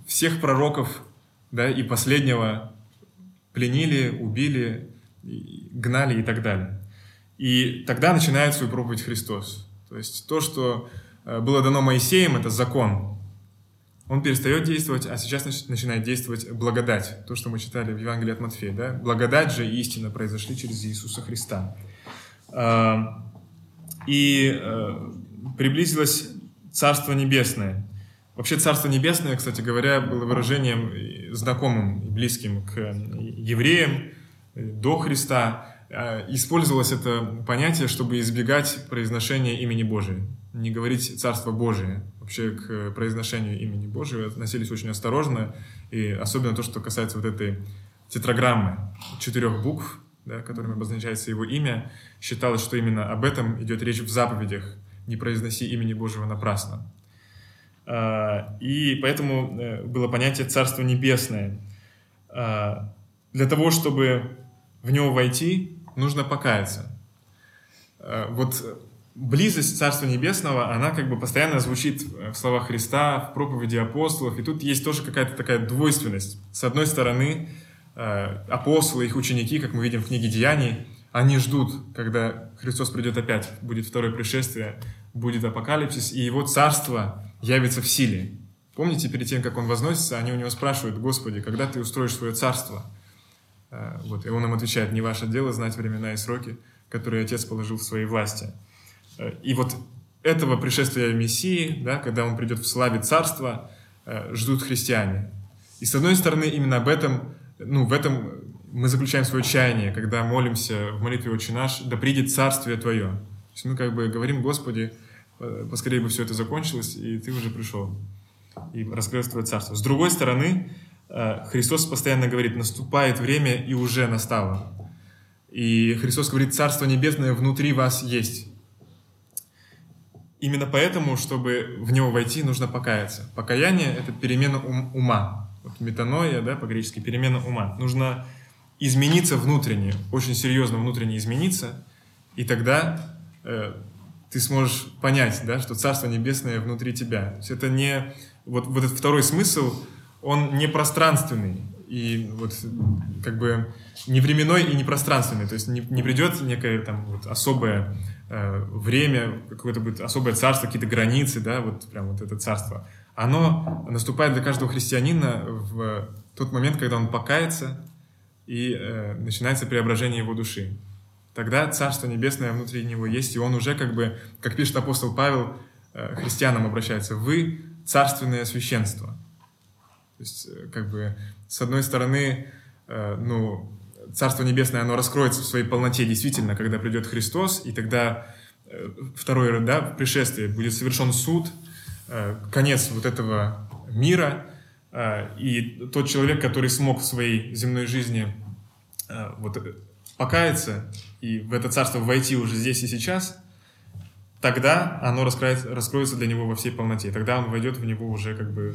всех пророков да, и последнего пленили, убили, гнали и так далее. И тогда начинает свою проповедь Христос. То есть то, что э, было дано Моисеем, это закон. Он перестает действовать, а сейчас нач- начинает действовать благодать. То, что мы читали в Евангелии от Матфея. Да? Благодать же и истина произошли через Иисуса Христа. А, И э, приблизилось Царство Небесное. Вообще Царство Небесное, кстати говоря, было выражением знакомым и близким к э, евреям до Христа. Э, использовалось это понятие, чтобы избегать произношения имени Божия. Не говорить «Царство Божие». Вообще к произношению имени Божьего относились очень осторожно, и особенно то, что касается вот этой тетраграммы четырех букв, да, которыми обозначается его имя, считалось, что именно об этом идет речь в заповедях «Не произноси имени Божьего напрасно». А, и поэтому э, было понятие «Царство Небесное». А, для того, чтобы в него войти, нужно покаяться. А, вот близость Царства Небесного, она как бы постоянно звучит в словах Христа, в проповеди апостолов, и тут есть тоже какая-то такая двойственность. С одной стороны, апостолы, их ученики, как мы видим в книге Деяний, они ждут, когда Христос придет опять, будет второе пришествие, будет апокалипсис, и его царство явится в силе. Помните, перед тем, как он возносится, они у него спрашивают, Господи, когда ты устроишь свое царство? Э, вот, и он им отвечает, не ваше дело знать времена и сроки, которые Отец положил в своей власти. Э, и вот этого пришествия Мессии, да, когда он придет в славе царства, э, ждут христиане. И с одной стороны, именно об этом, ну, в этом мы заключаем свое чаяние, когда молимся в молитве «Отче наш», да придет царствие Твое. То есть мы как бы говорим, Господи, поскорее бы все это закончилось, и Ты уже пришел, и раскрылось Твое царство. С другой стороны, Христос постоянно говорит, наступает время и уже настало. И Христос говорит, Царство Небесное внутри вас есть. Именно поэтому, чтобы в него войти, нужно покаяться. Покаяние — это перемена ум, ума. Вот метаноя, да, по-гречески, перемена ума. Нужно измениться внутренне, очень серьезно внутренне измениться, и тогда э, ты сможешь понять, да, что Царство Небесное внутри тебя. То есть это не... Вот, вот этот второй смысл, он не пространственный, и вот как бы не временной и не пространственный. То есть не, не придет некое там вот особое э, время, какое-то будет особое царство, какие-то границы, да, вот прям вот это царство. Оно наступает для каждого христианина в тот момент, когда он покается, и э, начинается преображение его души. Тогда Царство Небесное внутри него есть, и он уже как бы, как пишет апостол Павел, э, христианам обращается, вы царственное священство. То есть, э, как бы, с одной стороны, э, ну, Царство Небесное, оно раскроется в своей полноте действительно, когда придет Христос, и тогда э, второе, да, пришествие, будет совершен суд, конец вот этого мира, и тот человек, который смог в своей земной жизни вот, покаяться и в это царство войти уже здесь и сейчас, тогда оно раскроется, раскроется для него во всей полноте. Тогда он войдет в него уже как бы...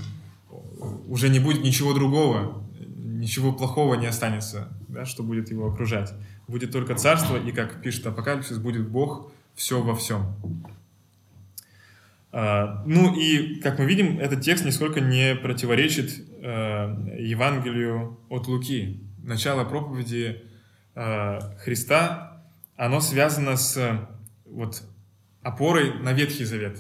Уже не будет ничего другого, ничего плохого не останется, да, что будет его окружать. Будет только царство, и, как пишет Апокалипсис, будет Бог все во всем. А, ну и, как мы видим, этот текст нисколько не противоречит э, Евангелию от Луки начало проповеди э, Христа, оно связано с вот, опорой на Ветхий Завет,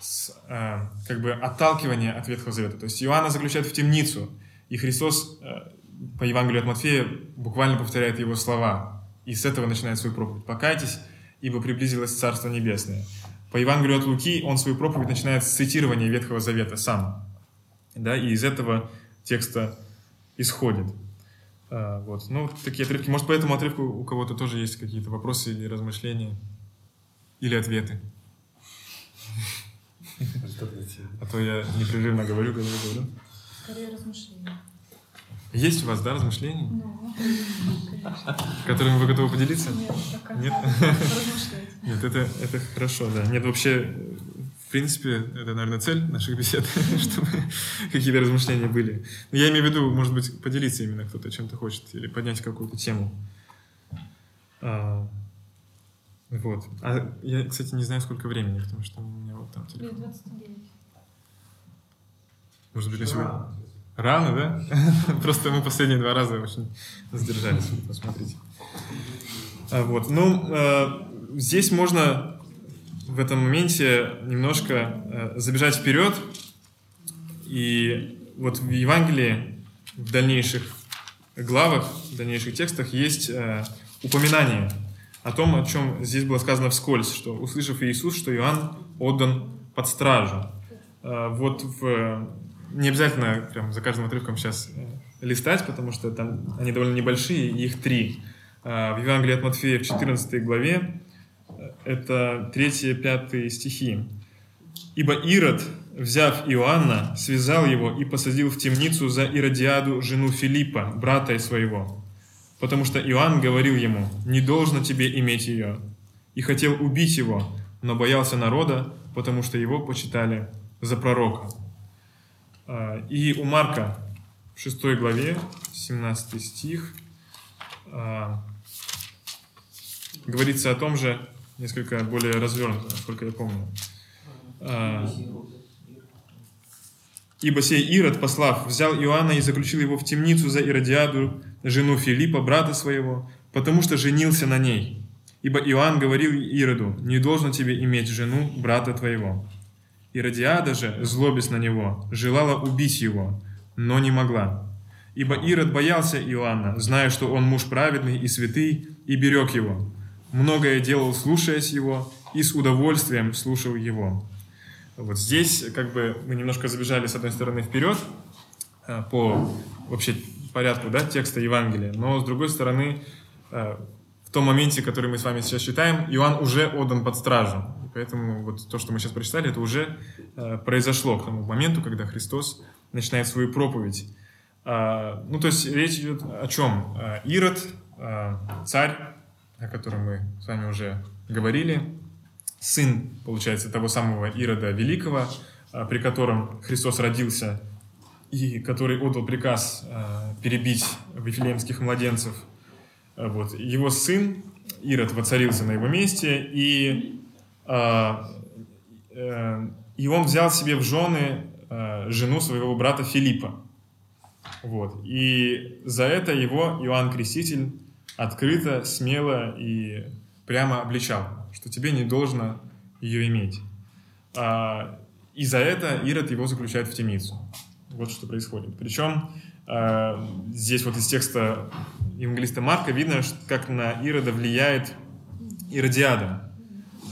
с э, как бы отталкивание от Ветхого Завета. То есть Иоанна заключает в темницу, и Христос э, по Евангелию от Матфея буквально повторяет его слова. И с этого начинает свою проповедь. «Покайтесь, ибо приблизилось Царство Небесное». По Евангелию от Луки он свою проповедь начинает с цитирования Ветхого Завета сам. Да, и из этого текста исходит. А, вот. Ну, такие отрывки. Может, по этому отрывку у кого-то тоже есть какие-то вопросы или размышления? Или ответы? А то я непрерывно говорю, говорю, говорю. Скорее размышления. Есть у вас, да, размышления? Ну, Которыми вы готовы поделиться? Нет, пока. Нет? Нет, это, это хорошо, да. Нет, вообще, в принципе, это, наверное, цель наших бесед, чтобы какие-то размышления были. Но я имею в виду, может быть, поделиться именно кто-то чем-то хочет или поднять какую-то тему. А, вот. А я, кстати, не знаю, сколько времени, потому что у меня вот там телефон. 29. Может быть, на сегодня... Рано, да? Просто мы последние два раза очень сдержались, посмотрите. А, вот. Ну, а, здесь можно в этом моменте немножко э, забежать вперед. И вот в Евангелии, в дальнейших главах, в дальнейших текстах есть э, упоминание о том, о чем здесь было сказано вскользь, что услышав Иисус, что Иоанн отдан под стражу. Э, вот в, не обязательно прям за каждым отрывком сейчас листать, потому что там они довольно небольшие, их три. в Евангелии от Матфея в 14 главе, это 3-5 стихи. «Ибо Ирод, взяв Иоанна, связал его и посадил в темницу за Иродиаду, жену Филиппа, брата своего, потому что Иоанн говорил ему, «Не должно тебе иметь ее», и хотел убить его, но боялся народа, потому что его почитали за пророка. А, и у Марка в 6 главе, 17 стих, а, говорится о том же, несколько более развернуто, насколько я помню. А, «Ибо сей Ирод, послав, взял Иоанна и заключил его в темницу за Иродиаду, жену Филиппа, брата своего, потому что женился на ней. Ибо Иоанн говорил Ироду, не должен тебе иметь жену брата твоего. Иродиада же, злобясь на него, желала убить его, но не могла. Ибо Ирод боялся Иоанна, зная, что он муж праведный и святый, и берег его. Многое делал, слушаясь его, и с удовольствием слушал его. Вот здесь как бы мы немножко забежали с одной стороны вперед э, по вообще порядку да, текста Евангелия, но с другой стороны э, в том моменте, который мы с вами сейчас читаем, Иоанн уже отдан под стражу. И поэтому вот то, что мы сейчас прочитали, это уже э, произошло к тому моменту, когда Христос начинает свою проповедь. Э, ну, то есть речь идет о чем? Ирод, э, царь, о котором мы с вами уже говорили, сын, получается, того самого Ирода Великого, при котором Христос родился и который отдал приказ э, перебить вифлеемских младенцев – вот. Его сын Ирод воцарился на его месте, и, э, э, и он взял себе в жены э, жену своего брата Филиппа. Вот. И за это его Иоанн Креститель открыто, смело и прямо обличал, что тебе не должно ее иметь. А, и за это Ирод его заключает в темницу. Вот что происходит. Причем а, здесь вот из текста евангелиста Марка видно, как на Ирода влияет Иродиада.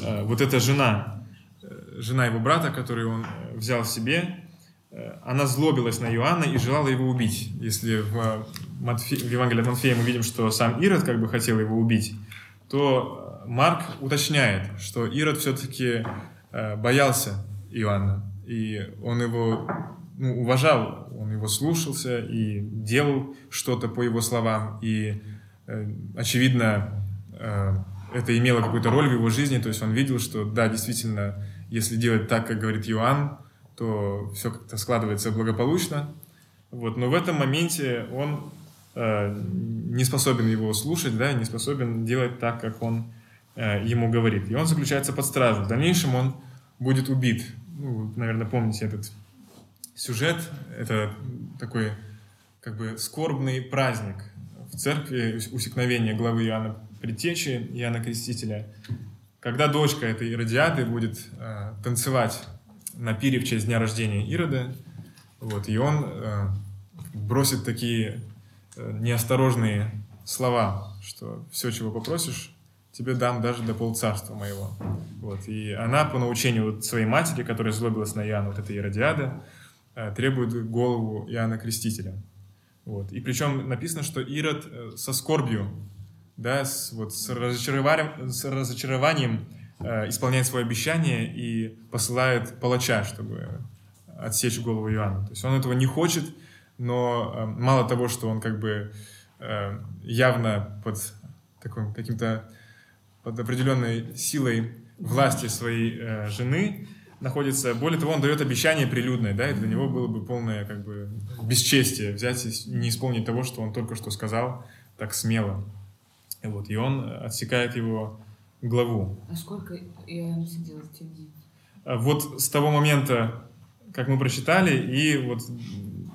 А, вот эта жена, э, жена его брата, которую он э, взял себе, э, она злобилась на Иоанна и желала его убить. Если в, Матфе... в Евангелии от Матфея мы видим, что сам Ирод как бы хотел его убить, то Марк уточняет, что Ирод все-таки боялся Иоанна, и он его ну, уважал, он его слушался и делал что-то по его словам. И, э, очевидно, э, это имело какую-то роль в его жизни. То есть он видел, что да, действительно, если делать так, как говорит Иоанн, то все как-то складывается благополучно. Вот. Но в этом моменте он э, не способен его слушать, да, не способен делать так, как он э, ему говорит. И он заключается под стражу. В дальнейшем он будет убит. Ну, наверное, помните этот сюжет — это такой как бы скорбный праздник в церкви усекновения главы Иоанна Предтечи, Иоанна Крестителя, когда дочка этой Иродиады будет э, танцевать на пире в честь дня рождения Ирода, вот, и он э, бросит такие э, неосторожные слова, что все, чего попросишь, тебе дам даже до полцарства моего. Вот. И она по научению вот своей матери, которая злобилась на Иоанна, вот эта Иродиада, Э, требует голову Иоанна Крестителя. Вот. И причем написано, что Ирод э, со скорбью, да, с, вот, с разочарованием, с разочарованием э, исполняет свое обещание и посылает палача, чтобы отсечь голову Иоанна. То есть он этого не хочет, но э, мало того, что он как бы э, явно под таким, каким-то под определенной силой власти своей э, жены, находится. Более того, он дает обещание прилюдное, да, и для него было бы полное как бы бесчестие взять и не исполнить того, что он только что сказал так смело. И вот, и он отсекает его главу. А сколько Иоанн сидел в? А вот с того момента, как мы прочитали, и вот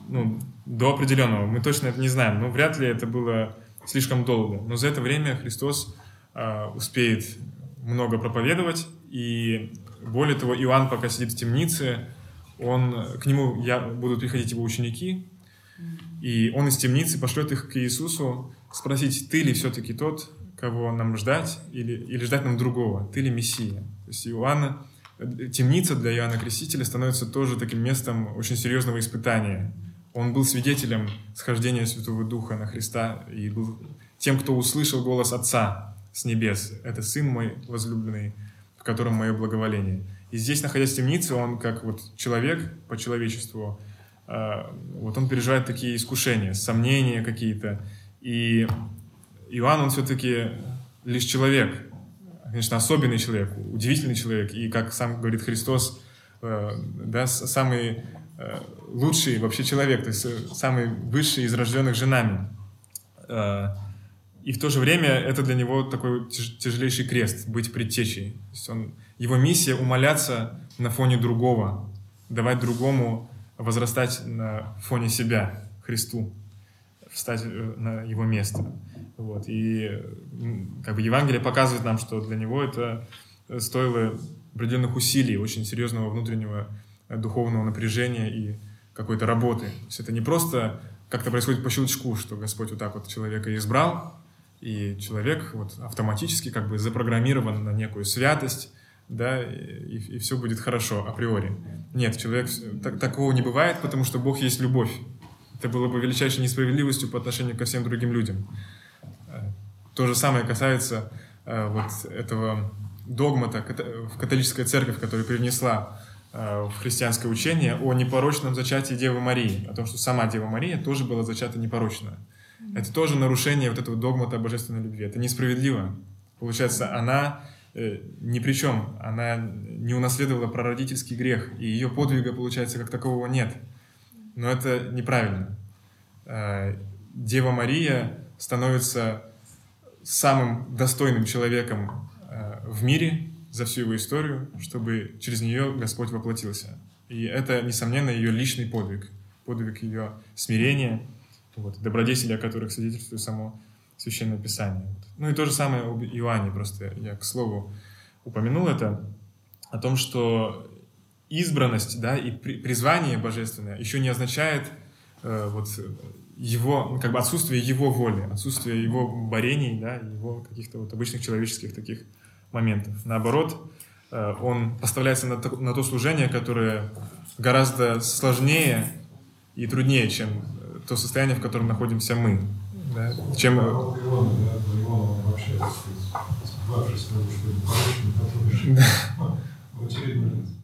ну, до определенного, мы точно это не знаем, но вряд ли это было слишком долго. Но за это время Христос э, успеет много проповедовать, и более того, Иоанн пока сидит в темнице, он, к нему я, будут приходить его ученики, и он из темницы пошлет их к Иисусу спросить, ты ли все-таки тот, кого нам ждать, или, или ждать нам другого, ты ли Мессия. То есть Иоанна, темница для Иоанна Крестителя становится тоже таким местом очень серьезного испытания. Он был свидетелем схождения Святого Духа на Христа и был тем, кто услышал голос Отца с небес. Это Сын мой возлюбленный, в котором мое благоволение. И здесь, находясь в темнице, он как вот человек по человечеству, э, вот он переживает такие искушения, сомнения какие-то. И Иоанн, он все-таки лишь человек, конечно, особенный человек, удивительный человек. И, как сам говорит Христос, э, да, самый э, лучший вообще человек, то есть самый высший из рожденных женами. Э, и в то же время это для него такой тяж- тяжелейший крест, быть предтечей. То есть он, его миссия умоляться на фоне другого, давать другому возрастать на фоне себя, Христу, встать э, на его место. Вот. И как бы Евангелие показывает нам, что для него это стоило определенных усилий, очень серьезного внутреннего э, духовного напряжения и какой-то работы. То есть это не просто как-то происходит по щелчку, что Господь вот так вот человека избрал, и человек вот автоматически как бы запрограммирован на некую святость, да, и, и все будет хорошо априори. Нет, человек так, такого не бывает, потому что Бог есть любовь. Это было бы величайшей несправедливостью по отношению ко всем другим людям. Э, То же самое касается э, вот этого догмата в католическая церковь, которая привнесла э, в христианское учение о непорочном зачатии Девы Марии, о том, что сама Дева Мария тоже была зачата непорочно. Это тоже нарушение вот этого догмата о божественной любви. Это несправедливо. Получается, она э, ни при чем. Она не унаследовала прародительский грех, и ее подвига, получается, как такового нет. Но это неправильно. Э, Дева Мария становится самым достойным человеком э, в мире за всю его историю, чтобы через нее Господь воплотился. И это, несомненно, ее личный подвиг, подвиг ее смирения, вот, добродетели, о которых свидетельствует само Священное Писание. Вот. Ну и то же самое об Иоанне, просто я, к слову, упомянул это, о том, что избранность да, и при- призвание божественное еще не означает э, вот, его, ну, как бы отсутствие его воли, отсутствие его борений, да, его каких-то вот обычных человеческих таких моментов. Наоборот, э, он поставляется на то, на то служение, которое гораздо сложнее и труднее, чем то состояние, в котором находимся мы. Да, чем...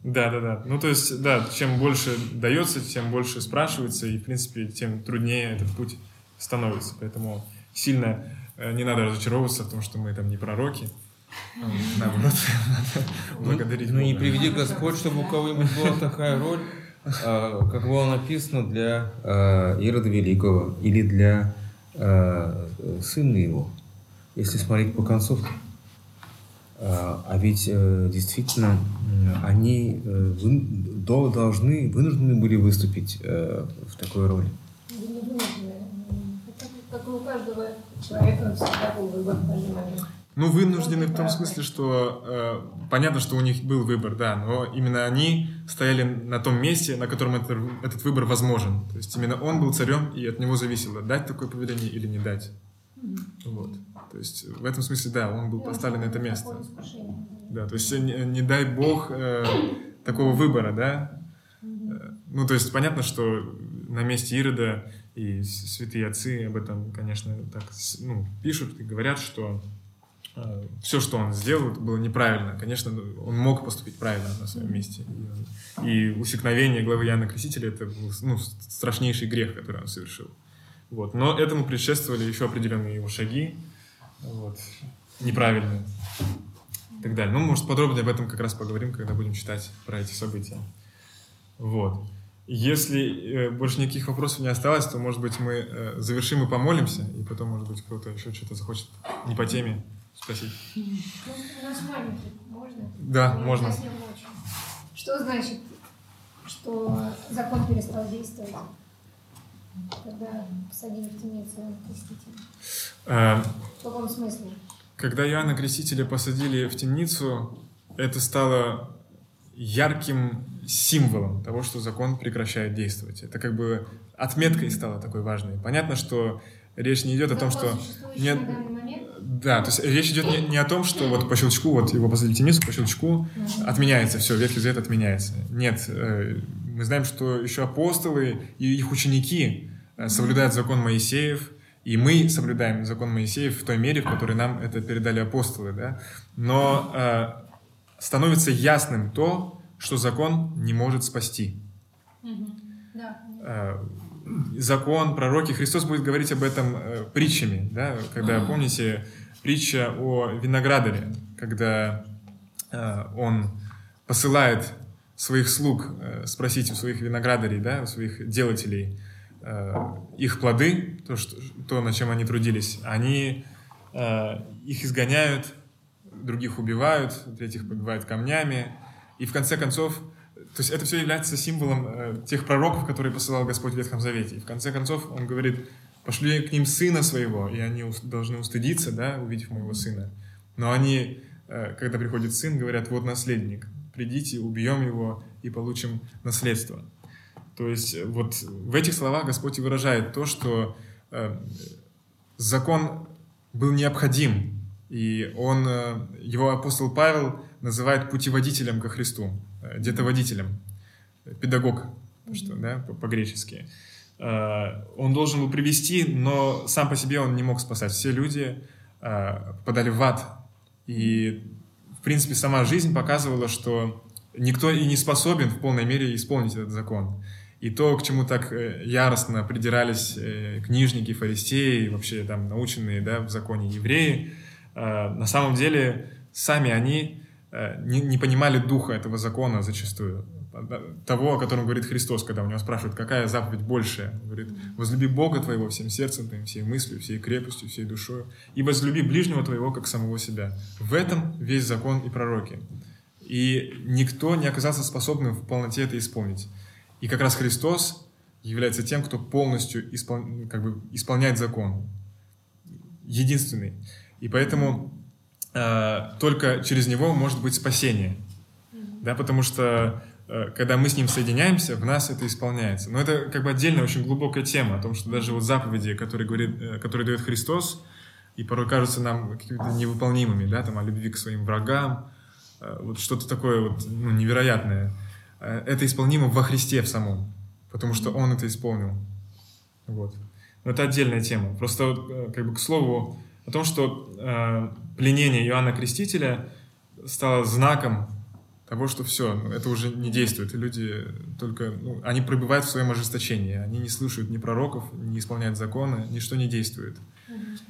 Да. Да, да. Ну, то есть, да, чем больше дается, тем больше спрашивается, и, в принципе, тем труднее этот путь становится. Поэтому сильно э, не надо разочаровываться в том, что мы там не пророки. Наоборот, надо благодарить Ну, не приведи Господь, чтобы у кого-нибудь была такая роль, как было написано для а, Ирода Великого или для а, сына его, если смотреть по концовке. А ведь э, действительно они э, должны, вынуждены были выступить э, в такой роли. Как у каждого человека всегда был выбор момент. Ну, вынуждены в том смысле, что э, понятно, что у них был выбор, да, но именно они стояли на том месте, на котором это- этот выбор возможен. То есть именно он был царем, и от него зависело, дать такое поведение или не дать. Вот. То есть в этом смысле, да, он был поставлен на это место. Да, то есть не, не дай бог э, такого выбора, да. Э, Ну, то есть понятно, что на месте Ирода и святые отцы об этом, конечно, так ну, пишут и говорят, что все, что он сделал, было неправильно. Конечно, он мог поступить правильно на своем месте. И, усекновение главы Иоанна Крестителя это был ну, страшнейший грех, который он совершил. Вот. Но этому предшествовали еще определенные его шаги, вот, неправильные и так далее. Ну, может, подробнее об этом как раз поговорим, когда будем читать про эти события. Вот. Если э, больше никаких вопросов не осталось, то, может быть, мы э, завершим и помолимся, и потом, может быть, кто-то еще что-то захочет не по теме спросить. Ну, у нас маленький, можно? Да, Мы можно. Что значит, что закон перестал действовать, когда посадили в темницу Иоанна Крестителя? Э, В каком смысле? Когда Иоанна Крестителя посадили в темницу, это стало ярким символом того, что закон прекращает действовать. Это как бы отметкой стало такой важной. Понятно, что речь не идет о том, что... Закон, Нет, на данный момент? Да, то есть речь идет не, не о том, что вот по щелчку, вот его в темницу, по щелчку отменяется все, Ветхий Завет отменяется. Нет, э, мы знаем, что еще апостолы и их ученики э, соблюдают закон Моисеев, И мы соблюдаем закон Моисеев в той мере, в которой нам это передали апостолы. Да? Но э, становится ясным то, что закон не может спасти. Да. Э, закон, пророки, Христос будет говорить об этом э, притчами, да? когда, помните, притча о виноградаре, когда э, он посылает своих слуг э, спросить у своих виноградарей, да, у своих делателей, э, их плоды, то, что, то, на чем они трудились, они их изгоняют, других убивают, третьих побивают камнями, и в конце концов, то есть это все является символом тех пророков, которые посылал Господь в Ветхом Завете. И в конце концов он говорит, пошли к ним сына своего, и они должны устыдиться, да, увидев моего сына. Но они, э, когда приходит сын, говорят, вот наследник, придите, убьем его и получим наследство. То есть э, вот в этих словах Господь выражает то, что э, закон был необходим, и он, его апостол Павел называет путеводителем ко Христу, детоводителем, педагог, что, да, по- по-гречески. Э, Он должен был привести, но сам по себе он не мог спасать. Все люди э, попадали в ад. И, в принципе, сама жизнь показывала, что никто и не способен в полной мере исполнить этот закон. И то, к чему так э, яростно придирались э, книжники, фарисеи, вообще там наученные да, в законе евреи, э, на самом деле сами они э, не, не понимали духа этого закона зачастую. Того, о котором говорит Христос, когда у него спрашивают, какая заповедь большая. Он говорит, возлюби Бога твоего всем сердцем твоим, всей мыслью, всей крепостью, всей душой, и возлюби ближнего твоего, как самого себя. В этом весь закон и пророки. И никто не оказался способным в полноте это исполнить. И как раз Христос является тем, кто полностью испол... как бы исполняет закон. Единственный. И поэтому э, только через него может быть спасение. Да, потому что когда мы с ним соединяемся, в нас это исполняется. Но это как бы отдельная, очень глубокая тема о том, что даже вот заповеди, которые, говорит, э, которые дает Христос, и порой кажутся нам какими-то невыполнимыми, да, там о любви к своим врагам, э, вот что-то такое вот, ну, невероятное. Э, Это исполнимо во Христе в самом, потому что Он это исполнил. Вот. Но это отдельная тема. Просто вот, э, как бы к слову о том, что э, пленение Иоанна Крестителя стало знаком того, что все, это уже не действует. И люди только, ну, они пребывают в своем ожесточении. Они не слушают ни пророков, не исполняют законы, ничто не действует.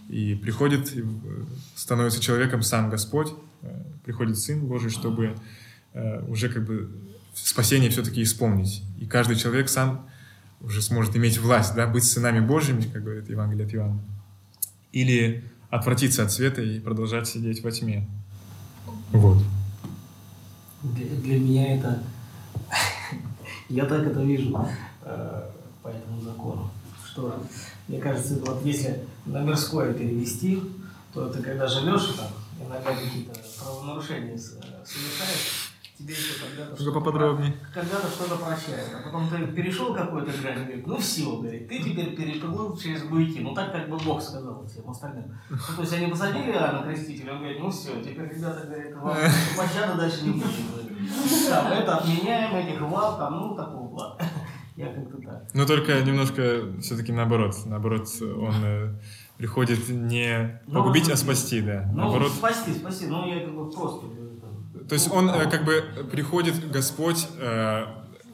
И приходит, и, э, становится человеком сам Господь, э, приходит Сын Божий, чтобы э, уже как бы спасение все-таки исполнить. И каждый человек сам уже сможет иметь власть, да, быть сынами Божьими, как говорит Евангелие от Иоанна. Или отвратиться от света и продолжать сидеть во тьме. Вот. Для, для меня это... Я так это вижу э, по этому закону. Что, мне кажется, вот если на мирское перевести, то ты когда живешь там, иногда какие-то правонарушения с- совершаешь, тебе еще когда-то... Что-то поподробнее. про- Когда-то что-то прощают, а потом ты перешел какую-то грань, говорит, ну все, говорит, ты теперь переплыл через буйки. Ну так как бы Бог сказал всем остальным. Ну, то есть они посадили Иоанна Крестителя, он говорит, ну все, теперь, ребята, говорит, вам пощады дальше не будет. Там, это отменяем, этих вал, там, ну, такого плана. Я как-то так. Но только немножко все-таки наоборот. Наоборот, он э, приходит не Ну, погубить, вот, а спасти, да. Ну, Наоборот, спасти, спасти, ну, я как бы просто... То есть он э, как бы приходит, Господь, э,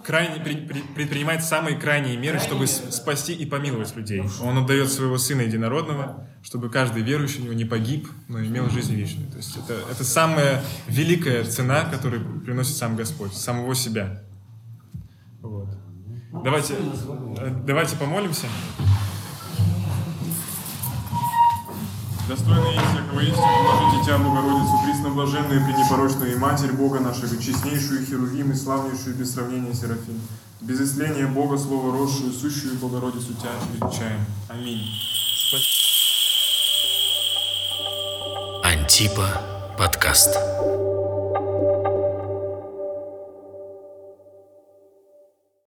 крайне, при- при- предпринимает самые крайние меры, чтобы спасти и помиловать людей. Он отдает своего Сына Единородного, чтобы каждый верующий в Него не погиб, но имел жизнь вечную. То есть это, это самая великая цена, которую приносит сам Господь, самого себя. Вот. Давайте, э, давайте помолимся. Достойная всякого истины, Божия Дитя Богородицу, пресноблаженную пренепорочную и Матерь Бога нашего, честнейшую Херувим и славнейшую без сравнения Серафим, без исления Бога Слово росшую, сущую Богородицу Тя величаем. Аминь. Антипа подкаст.